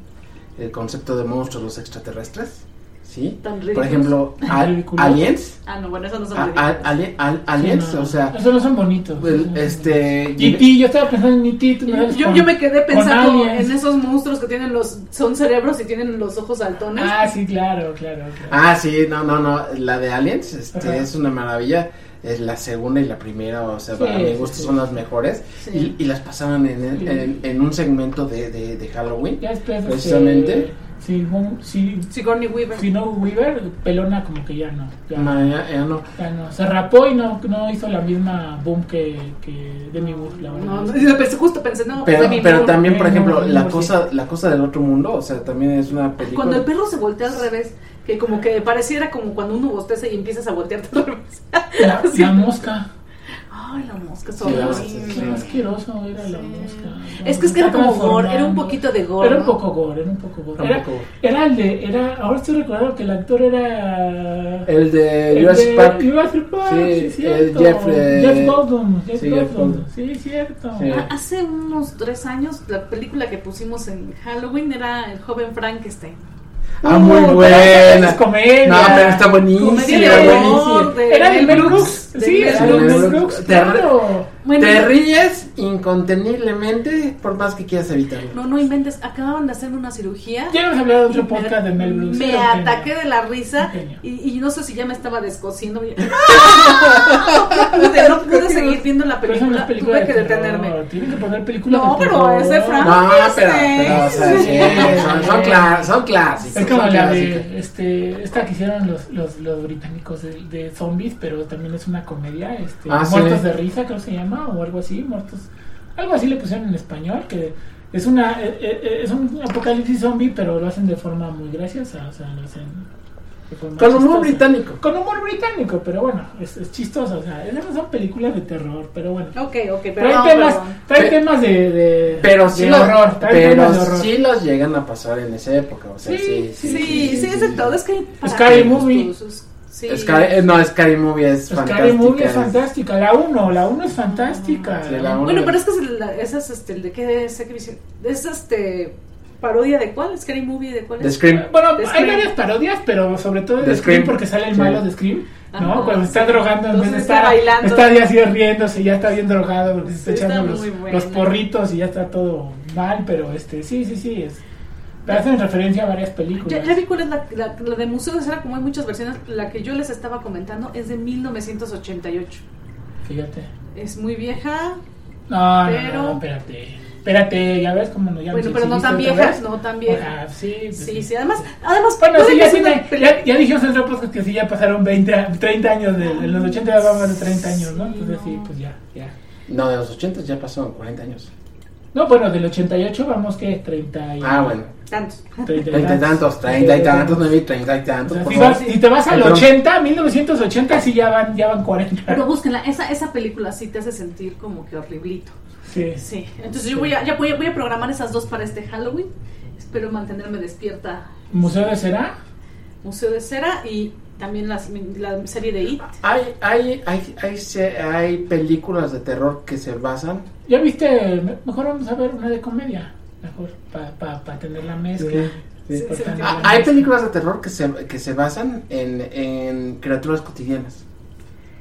el concepto de monstruos los extraterrestres, ¿sí? Tan Por ejemplo, *laughs* al- aliens, Ah, no, bueno, eso no son a- a- ridículos. ali- al- aliens, Sí, no, o sea, Esos no son bonitos. el- no son este. E.T., yo estaba pensando en E.T. Yo, yo, con- yo me quedé pensando en esos monstruos que tienen los son cerebros y tienen los ojos saltones. Ah, sí, claro, claro. claro. ah, sí, no, no, no, la de aliens, este, Ajá. es una maravilla. Es la segunda y la primera, o sea, Sí, para mi gusto sí. son las mejores. Sí. Y, y las pasaban en, Sí. en, en un segmento de, de, de Halloween. Precisamente. Sí, un- sí, Sigourney Weaver. si no Weaver, pelona como que ya no. Ya, No, ya- ya no. ya no. Se rapó y no, no hizo la misma boom que, que Demi Moore, la verdad. No, no, justo pensé, no, Pero, Demi pero Moore. también, por ejemplo, Moore, la sí. cosa, la cosa del otro mundo, o sea, también es una película. Cuando el perro se voltea al revés, que como que pareciera como cuando uno bosteza y empiezas a voltearte al revés. La, *laughs* Sí. la mosca. Ay, la mosca, Sí, Qué asqueroso era la mosca. Es que es que era como gore, era un poquito de gore. Era un poco gore, era un poco gore. Era Era, el de, era, ahora estoy recordando que el actor era... El de el Jurassic de Park. Jurassic Park, Sí, cierto. Jeff, eh, Jeff Goldblum, Jeff sí, Jeff Goldblum. Sí, cierto. Sí. Ah, Hace unos tres años, la película que pusimos en Halloween era El joven Frankenstein. Ah, muy buena. es comedia. No, pero está buenísima, Comedia de buenísima. horror de Era de Mel Brooks. Sí, Te- claro. Bueno, Te ríes inconteniblemente por más que quieras evitarlo. no, no inventes, acaban de hacerme una cirugía. Ya hemos hablado de otro Y me- podcast de Mel Brooks. Me ataqué de la risa y, y no sé si ya me estaba descosiendo. *laughs* no pude, no pude seguir viendo la película, película tuve que detenerme. Tienen que poner películas No, de pero es de Frank. No, pero, pero, o sea, sí, *laughs* son, son, clá- son clásicos. Es como la de este, esta que hicieron los, los, los británicos de, de zombies, pero también es una comedia, este, Ah, sí. Muertos de risa creo que se llama, o algo así, muertos, algo así le pusieron en español, que es una eh, eh, es un apocalipsis zombie, pero lo hacen de forma muy graciosa, o sea, lo hacen de forma Con humor chistosa. británico. Con humor británico, pero bueno, es, es chistoso, o sea, esas no son películas de terror, pero bueno. Ok, ok, Traen perdón, temas, Pe- temas de, de, Pero sí, de los, horror, pero temas de horror. sí los llegan a pasar en esa época. O sea, sí, Sí, sí, Sí, sí, es de todo. Es que hay Scary gustos, Movie. es- Sí. Scary- eh, no, Scary Movie es Scary fantástica. Movie es fantástica. La 1, la 1 es fantástica. Sí, la uno. Bueno, pero es que es el- esa es este, el de qué es, es este parodia de cuál, Scary Movie de cuál es. Scream. Bueno, De hay varias parodias, pero sobre todo de Scream, Scream. porque sale el Sí. malo de Scream, ¿no? Ajá, Cuando está sí. drogando en vez de está estar bailando. Está ya así riéndose, ya está bien drogado porque se está Sí, está echando los, los porritos y ya está todo mal, pero este, sí, sí, sí, es. Hacen referencia a varias películas. Ya, ya vi cuál es la, la, la de Museo de Cera, como hay muchas versiones. La que yo les estaba comentando es de 1988. Fíjate. Es muy vieja. No, no, Pero- no, espérate. Espérate, ya ves cómo no ya Bueno, pero no tan exhibiste otra vieja, vez. no tan vieja. Ah, sí, pues Sí, sí, además, además Bueno, sí, ya, tiene, ya, ya dijimos en otro podcast que sí, ya pasaron 20, a- 30 años, de, en los 80 ya van más de 30 años, ¿no? Entonces sí, no. pues ya, ya. No, de los 80 ya pasaron 40 años. No, bueno, del 88 vamos que 30 y... Ah, bueno. Tantos. 30 Treinta y tantos, treinta y tantos, no vi treinta y tantos. si, vas- si te vas al Pero- 80, 1980, sí ya van, ya van 40. Pero búsquenla, esa, esa película sí te hace sentir como que horriblito. Sí. Sí, entonces yo voy a, ya voy a, voy a programar esas dos para este Halloween. Espero mantenerme despierta. ¿Museo de Cera? Museo de Cera y también la, la serie de It. Hay, hay, hay, hay, hay películas de terror que se basan. ¿Ya viste? Mejor vamos a ver una de comedia. Mejor, para pa, pa tener la mezcla. Sí, sí. Pa Sí, tener sí. la Ah, hay películas de terror que se, que se basan en, en criaturas cotidianas.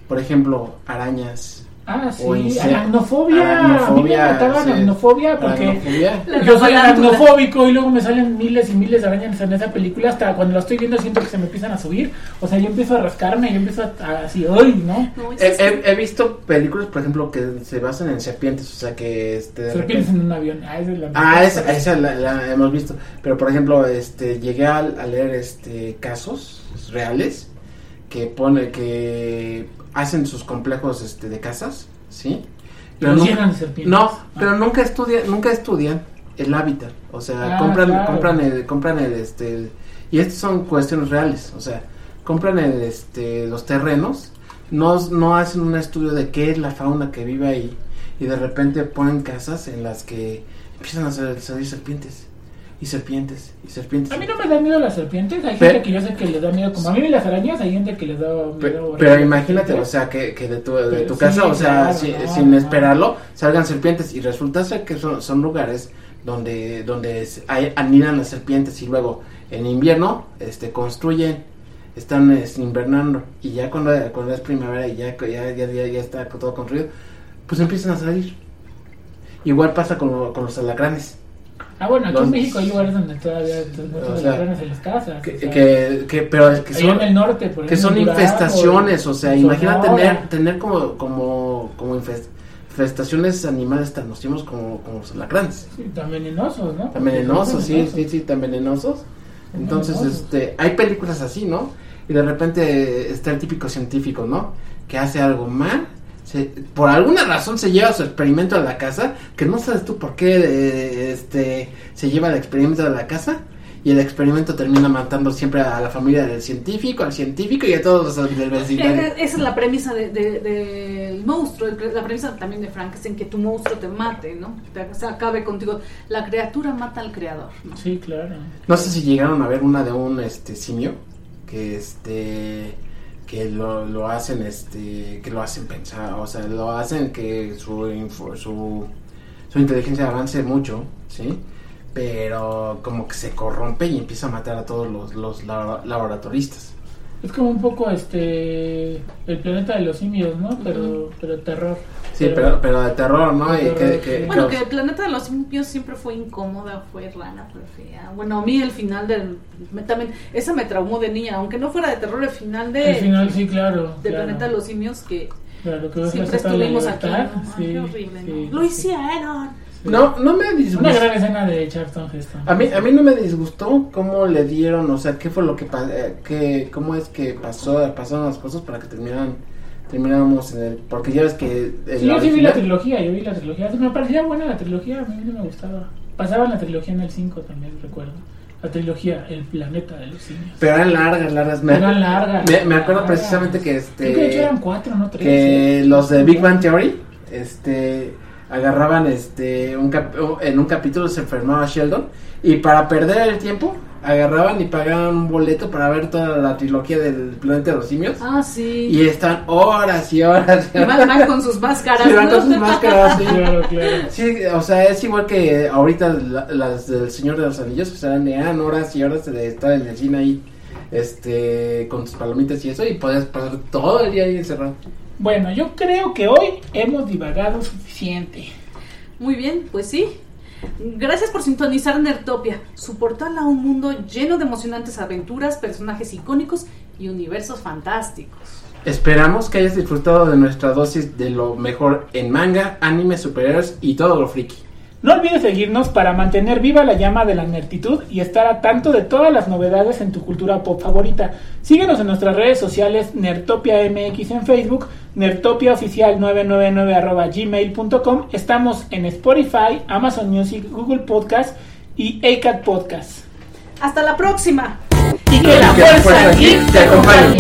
Por ejemplo, arañas. Ah, sí, insecto. aracnofobia. A mí me Aracnofobia, mataba sí. aracnofobia porque... Aracnofobia. Yo soy aracnofóbico y luego me salen miles y miles de arañas en esa película. Hasta cuando la estoy viendo siento que se me empiezan a subir. O sea, yo empiezo a rascarme, yo empiezo a, a- así, ¡ay! ¿no? He, que- he- he visto películas, por ejemplo, que se basan en serpientes, o sea que este, de Serpientes repente- en un avión. Ah, esa es la Ah, esa, esa la, la hemos visto. Pero por ejemplo, este, llegué a, a leer este casos reales que pone que hacen sus complejos este, de casas, ¿sí? Pero nunca-. No, Ah. pero nunca estudian, nunca estudian el hábitat. O sea, Ah, compran, claro. compran el, compran el, este, el- y estas son cuestiones reales. O sea, compran el, este, los terrenos, no, no hacen un estudio de qué es la fauna que vive ahí y de repente ponen casas en las que empiezan a sal- salir serpientes y serpientes y serpientes. A mí no me dan miedo las serpientes. Hay Pe- gente que yo sé que les da miedo. Como a mí las arañas, hay gente que les da miedo. pero imagínate, o sea, que, que de tu, de Pero tu sí, casa, o sea, claro, si- no, sin no. esperarlo, salgan serpientes y resulta ser que son, son lugares donde donde hay, anidan las serpientes y luego en invierno este construyen, están este, invernando y ya cuando, cuando es primavera y ya, ya, ya, ya, ya está todo construido, pues empiezan a salir. Igual pasa con, con los alacranes. Ah, bueno, aquí los- en México hay lugares donde todavía están muertos de ladrones en las casas. Que, o sea, que, que- pero que son, en el norte, por que son en infestaciones, o sea, en imagina tener, tener como, como, como infest- infestaciones animales tan nocivos como, como los alacranes. Sí, tan venenosos, ¿no? Tan venenosos, sí, venenosos. sí, sí, tan venenosos. Son Entonces, este, hay películas así, ¿no? Y de repente está el típico científico, ¿no? Que hace algo mal, se- por alguna razón se lleva su experimento a la casa, que no sabes tú por qué eh, este, se lleva el experimento a la casa. Y el experimento termina matando siempre a la familia del científico, al científico y a todos los del vecindario. Esa es la premisa del de, del monstruo, el- la premisa también de Frankenstein, que tu monstruo te mate, ¿no? Te, se acabe contigo. La criatura mata al creador, ¿no? Sí, claro. No sé si llegaron a ver una de un este simio que este que lo, lo hacen este que lo hacen pensar, o sea, lo hacen que su info- su su inteligencia avance mucho, ¿sí? Pero como que se corrompe y empieza a matar a todos los, los labo- laboratoristas. Es como un poco este el planeta de los simios, ¿no? Pero, pero terror. Sí, pero, pero de terror, ¿no? Y que, que- Bueno, que- que el planeta de los simios siempre fue incómoda, fue rana, fue fea. Bueno, a mí el final del... me- también, esa me traumó de niña, aunque no fuera de terror, el final de... Al final sí, claro. del claro. planeta de los simios que Claro, siempre de estuvimos aquí. Ay, sí, qué horrible, sí, ¿no? Lo hicieron. Sí. no no me Una disgustó. gran escena de Charlton Heston. A mí, a mí no me disgustó cómo le dieron, o sea, qué fue lo que, eh, que cómo es que pasó, pasaron las cosas para que terminaran, termináramos en el, porque ya ves que Sí, yo sí vi la trilogía, yo vi la trilogía. Me parecía buena la trilogía, a mí no me gustaba. Pasaban la trilogía en el 5 también, recuerdo. La trilogía El planeta de los simios. pero eran largas, largas. Me, Eran largas. me, me acuerdo largas. precisamente que Creo que de hecho eran este, cuatro, no tres. que los de Big Bang Theory, este, agarraban, este, un cap- en un capítulo se enfermaba Sheldon y para perder el tiempo agarraban y pagaban un boleto para ver toda la trilogía del planeta de los simios. Ah, sí. Y están horas y horas. Y van, van con sus máscaras. Sí, van con sus máscaras, sí. Claro, *laughs* claro. Sí, o sea, es igual que ahorita la- las del Señor de los Anillos, que serán eran horas y horas de estar en el cine ahí, este, con tus palomitas y eso, y podías pasar todo el día ahí encerrado. Bueno, yo creo que hoy hemos divagado suficiente. Muy bien, pues sí. Gracias por sintonizar Nertopia, su portal a un mundo lleno de emocionantes aventuras, personajes icónicos y universos fantásticos. Esperamos que hayas disfrutado de nuestra dosis de lo mejor en manga, anime, superhéroes y todo lo friki. No olvides seguirnos para mantener viva la llama de la nertitud y estar a tanto de todas las novedades en tu cultura pop favorita. Síguenos en nuestras redes sociales Nertopia MX en Facebook, Nertopia Oficial 999 arroba gmail.com. Estamos en Spotify, Amazon Music, Google Podcast y ACAT Podcast. Hasta la próxima. Y que la fuerza te acompañe.